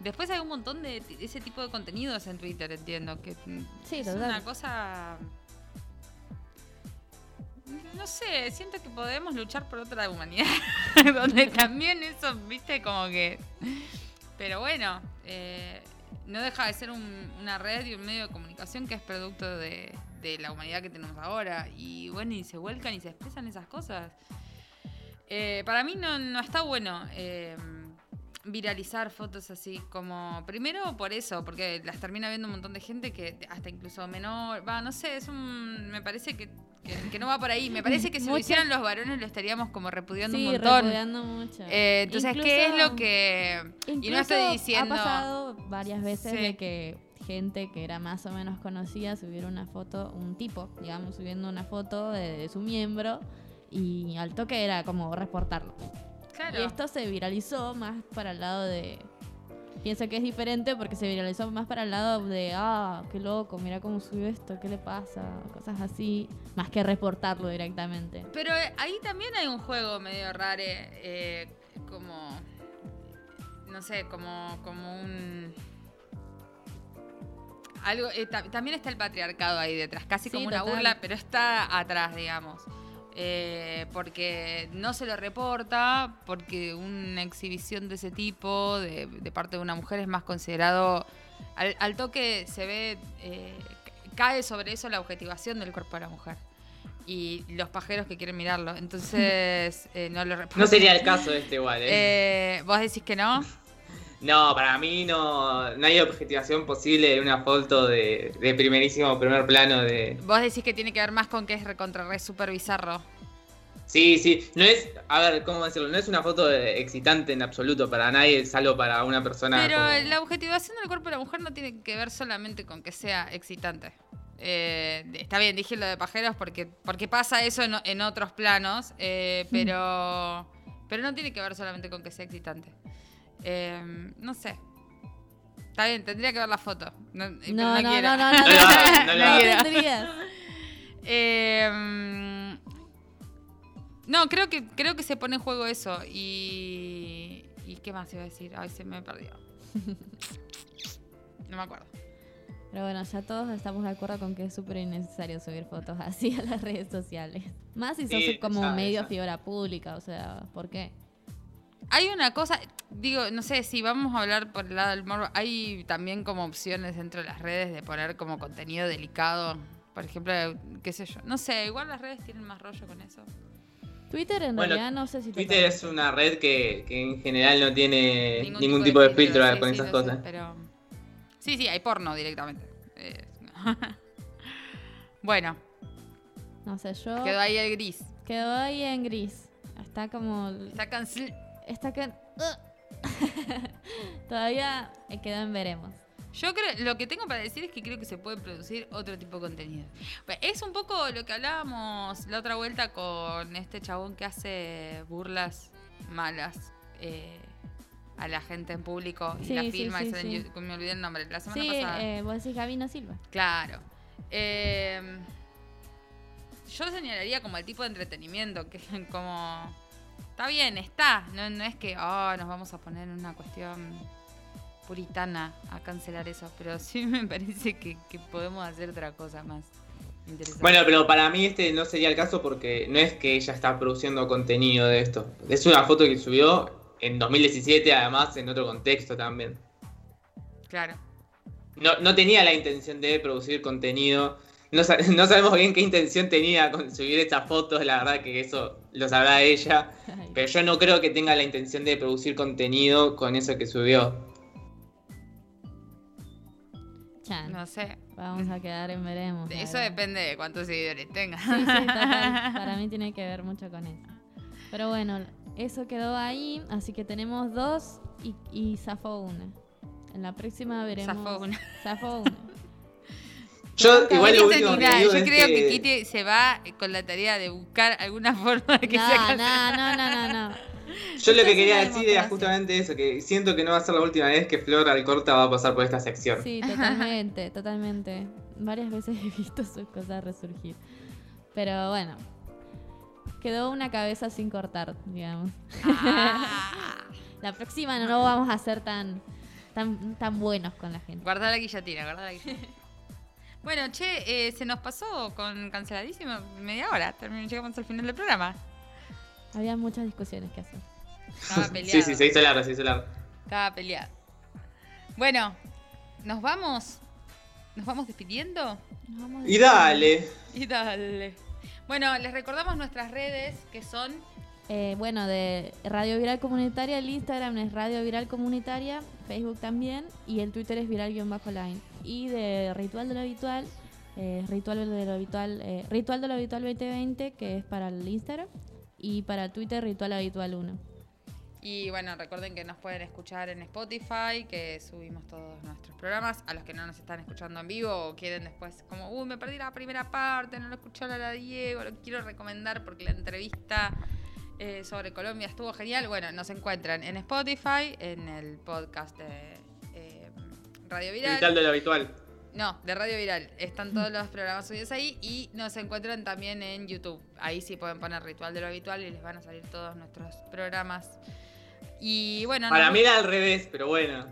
Después hay un montón de ese tipo de contenidos en Twitter, entiendo, que mm, Sí, es total. una cosa... No sé, siento que podemos luchar por otra humanidad, donde también eso, viste, como que... Pero bueno, eh, no deja de ser un- una red y un medio de comunicación que es producto de, de la humanidad que tenemos ahora. Y bueno, y se vuelcan y se expresan esas cosas. Eh, para mí no, no está bueno eh, viralizar fotos así como... Primero por eso, porque las termina viendo un montón de gente que hasta incluso menor... Va, no sé, es un... Me parece que, que, que no va por ahí. Me parece que si lo hicieran los varones lo estaríamos como repudiando Sí, un montón. repudiando mucho. Eh, entonces, ¿qué es lo que...? Y no estoy diciendo... Ha pasado varias veces Sí. de que gente que era más o menos conocida subiera una foto, un tipo, digamos, subiendo una foto de, de su miembro y al toque era como reportarlo. Claro. Y esto se viralizó más para el lado de pienso que es diferente porque se viralizó más para el lado de, ah, qué loco, mira cómo subió esto, qué le pasa, cosas así, más que reportarlo directamente. Pero eh, ahí también hay un juego medio raro, eh, como, no sé, como, como un... Algo, eh, ta- también está el patriarcado ahí detrás, casi Sí, como una total. burla, pero está atrás, digamos. Eh, porque no se lo reporta, porque una exhibición de ese tipo, de, de parte de una mujer, es más considerado. Al, al toque se ve, eh, ca- cae sobre eso la objetivación del cuerpo de la mujer. Y los pajeros que quieren mirarlo. Entonces, eh, no lo reportan. No sería el caso este igual, ¿eh? Eh, ¿Vos decís que no? No, para mí no, no hay objetivación posible de una foto de, de primerísimo primer plano de... Vos decís que tiene que ver más con que es recontra re super bizarro. Sí, sí, no es, a ver, ¿cómo decirlo? No es una foto excitante en absoluto para nadie, salvo para una persona Pero como- la objetivación del cuerpo de la mujer no tiene que ver solamente con que sea excitante. Eh, está bien, dije lo de pajeros porque, porque pasa eso en, en otros planos, eh, pero, pero no tiene que ver solamente con que sea excitante. Eh, no sé. Está bien, tendría que ver la foto. No, pero No, no, quiero. no, no, no, no, no, no, no. Eh, mm, no, creo que, creo que se pone en juego eso. Y. ¿Y qué más iba a decir? Ay, se me perdió. No me acuerdo. Pero bueno, ya todos estamos de acuerdo con que es súper innecesario subir fotos así a las redes sociales. Más si sos Sí, como ya, medio ya. figura pública, o sea, ¿por qué? Hay una cosa, digo, no sé, si vamos a hablar por el lado del morbo, hay también como opciones dentro de las redes de poner como contenido delicado. Por ejemplo, qué sé yo. No sé, igual las redes tienen más rollo con eso. Twitter en Bueno, realidad no sé si te Twitter es una red que, que en general no tiene Ningún ningún, tipo tipo de de filtro, filtro sí, con sí, esas cosas. pero... Sí, sí, hay porno directamente. Eh, bueno, No sé, yo... quedó ahí el gris. Quedó ahí en gris. Está como... Está cancel... Está que... Todavía eh, quedó en veremos. Yo creo, lo que tengo para decir es que creo que se puede producir otro tipo de contenido. Pues, Es un poco lo que hablábamos la otra vuelta con este chabón que hace burlas malas eh, a la gente en público y Sí, la sí, filma y sí, sale en. Me olvidé el nombre. La semana pasada. eh, vos decís Gabino Silva. Claro. Eh, yo señalaría como el tipo de entretenimiento que como está bien, está. No, no es que oh, nos vamos a poner en una cuestión puritana a cancelar eso, pero sí me parece que, que podemos hacer otra cosa más interesante. Bueno, pero para mí este no sería el caso porque no es que ella está produciendo contenido de esto. Es una foto que subió en 2017, además en otro contexto también. Claro. No, no tenía la intención de producir contenido. No, no sabemos bien qué intención tenía con subir estas fotos, la verdad que eso lo sabrá ella. Pero yo no creo que tenga la intención de producir contenido con eso que subió. Chan. No sé. Vamos a quedar en veremos. Eso depende de cuántos seguidores tenga. Sí, sí, total. Para mí tiene que ver mucho con eso. Pero bueno, eso quedó ahí, así que tenemos dos y, y zafó una. En la próxima veremos. Zafó una. Zafó una. Yo igual lo último que digo yo es creo que... que- Kitty se va con la tarea de buscar alguna forma de que No, sea no, no, no, no, no. Yo lo que quería decir era justamente eso, que siento que no va a ser la última vez que Flor Alcorta va a pasar por esta sección. Sí, totalmente, totalmente. Varias veces he visto sus cosas resurgir. Pero bueno, quedó una cabeza sin cortar, digamos. Ah. la próxima no, no vamos a ser tan, tan, tan buenos con la gente. Guarda la guillotina, guarda la guillotina. Bueno, che, eh, se nos pasó con canceladísimo media hora. Termin- llegamos al final del programa. Había muchas discusiones que hacer. Estaba peleado. Sí, sí, se hizo largo, se hizo largo. Estaba peleado. Bueno, nos vamos. Nos vamos despidiendo. Nos vamos Y dale. Y dale. Bueno, les recordamos nuestras redes que son Eh, bueno, de Radio Viral Comunitaria, el Instagram es Radio Viral Comunitaria, Facebook también, y el Twitter es viral-line. Y de Ritual de lo Habitual, eh, Ritual de lo Habitual, eh, Ritual de lo Habitual 2020, que es para el Instagram, y para Twitter Ritual Habitual 1. Y bueno, recuerden que nos pueden escuchar en Spotify, que subimos todos nuestros programas. A los que no nos están escuchando en vivo o quieren después, como, uy, me perdí la primera parte, no lo escuché a la Diego, lo quiero recomendar porque la entrevista eh, sobre Colombia estuvo genial. Bueno, nos encuentran en Spotify, en el podcast de Radio Viral. Vital de lo habitual. No, de Radio Viral. Están todos los programas subidos ahí y nos encuentran también en YouTube. Ahí sí pueden poner Ritual de lo Habitual y les van a salir todos nuestros programas. Y bueno, Para mí era al revés, pero bueno.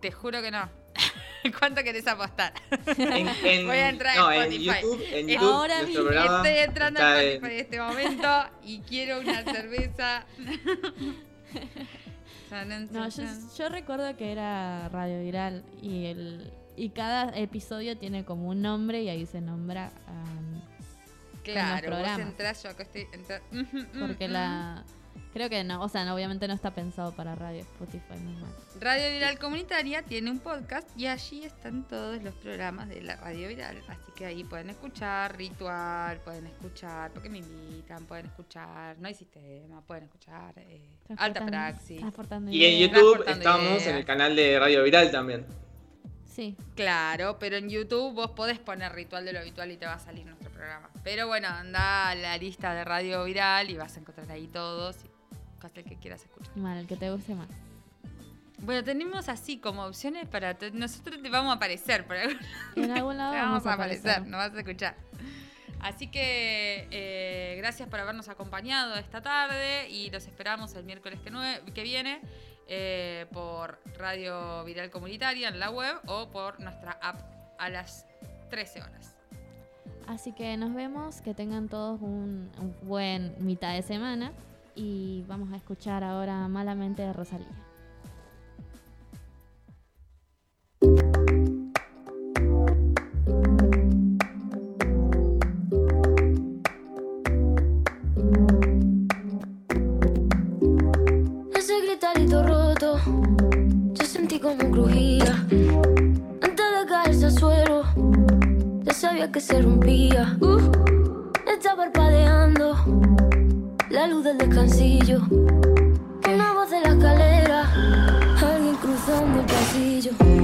te juro que no. ¿Cuánto querés apostar? En, en- Voy a entrar no, en en Spotify. YouTube, en YouTube Ahora mismo estoy entrando en- Spotify en este momento y quiero una cerveza. No, yo, yo recuerdo que era Radio Viral y el y cada episodio tiene como un nombre y ahí se nombra um, Claro, los vos programas. entrás, yo acá estoy. entra- Porque la creo que no, o sea, no, obviamente no está pensado para radio Spotify normal. Radio Viral Comunitaria tiene un podcast y allí están todos los programas de la Radio Viral. Así que ahí pueden escuchar Ritual, pueden escuchar Porque me invitan, pueden escuchar No hay sistema, pueden escuchar eh, Alta Praxis. Y en. YouTube estamos en el canal de Radio Viral también. Sí. Claro, pero en YouTube vos podés poner Ritual de lo Habitual y te va a salir nuestro programa. Pero bueno, anda a la lista de Radio Viral y vas a encontrar ahí todos y buscas el que quieras escuchar. Mal, el que te guste más. Bueno, tenemos así como opciones para... nosotros te vamos a aparecer por algún En algún lado Te vamos vamos a aparecer, aparecer. nos vas a escuchar. Así que eh, gracias por habernos acompañado esta tarde y los esperamos el miércoles que, que viene eh, por Radio Viral Comunitaria en la web o por nuestra app a las 13 horas. Así que nos vemos, que tengan todos un, un buen mitad de semana y vamos a escuchar ahora Malamente de Rosalía. Ese gritarito roto, yo sentí como crujía. Antes de caerse al suelo, ya sabía que se rompía. Uh, está parpadeando la luz del descansillo. Una voz de la escalera, alguien cruzando el pasillo.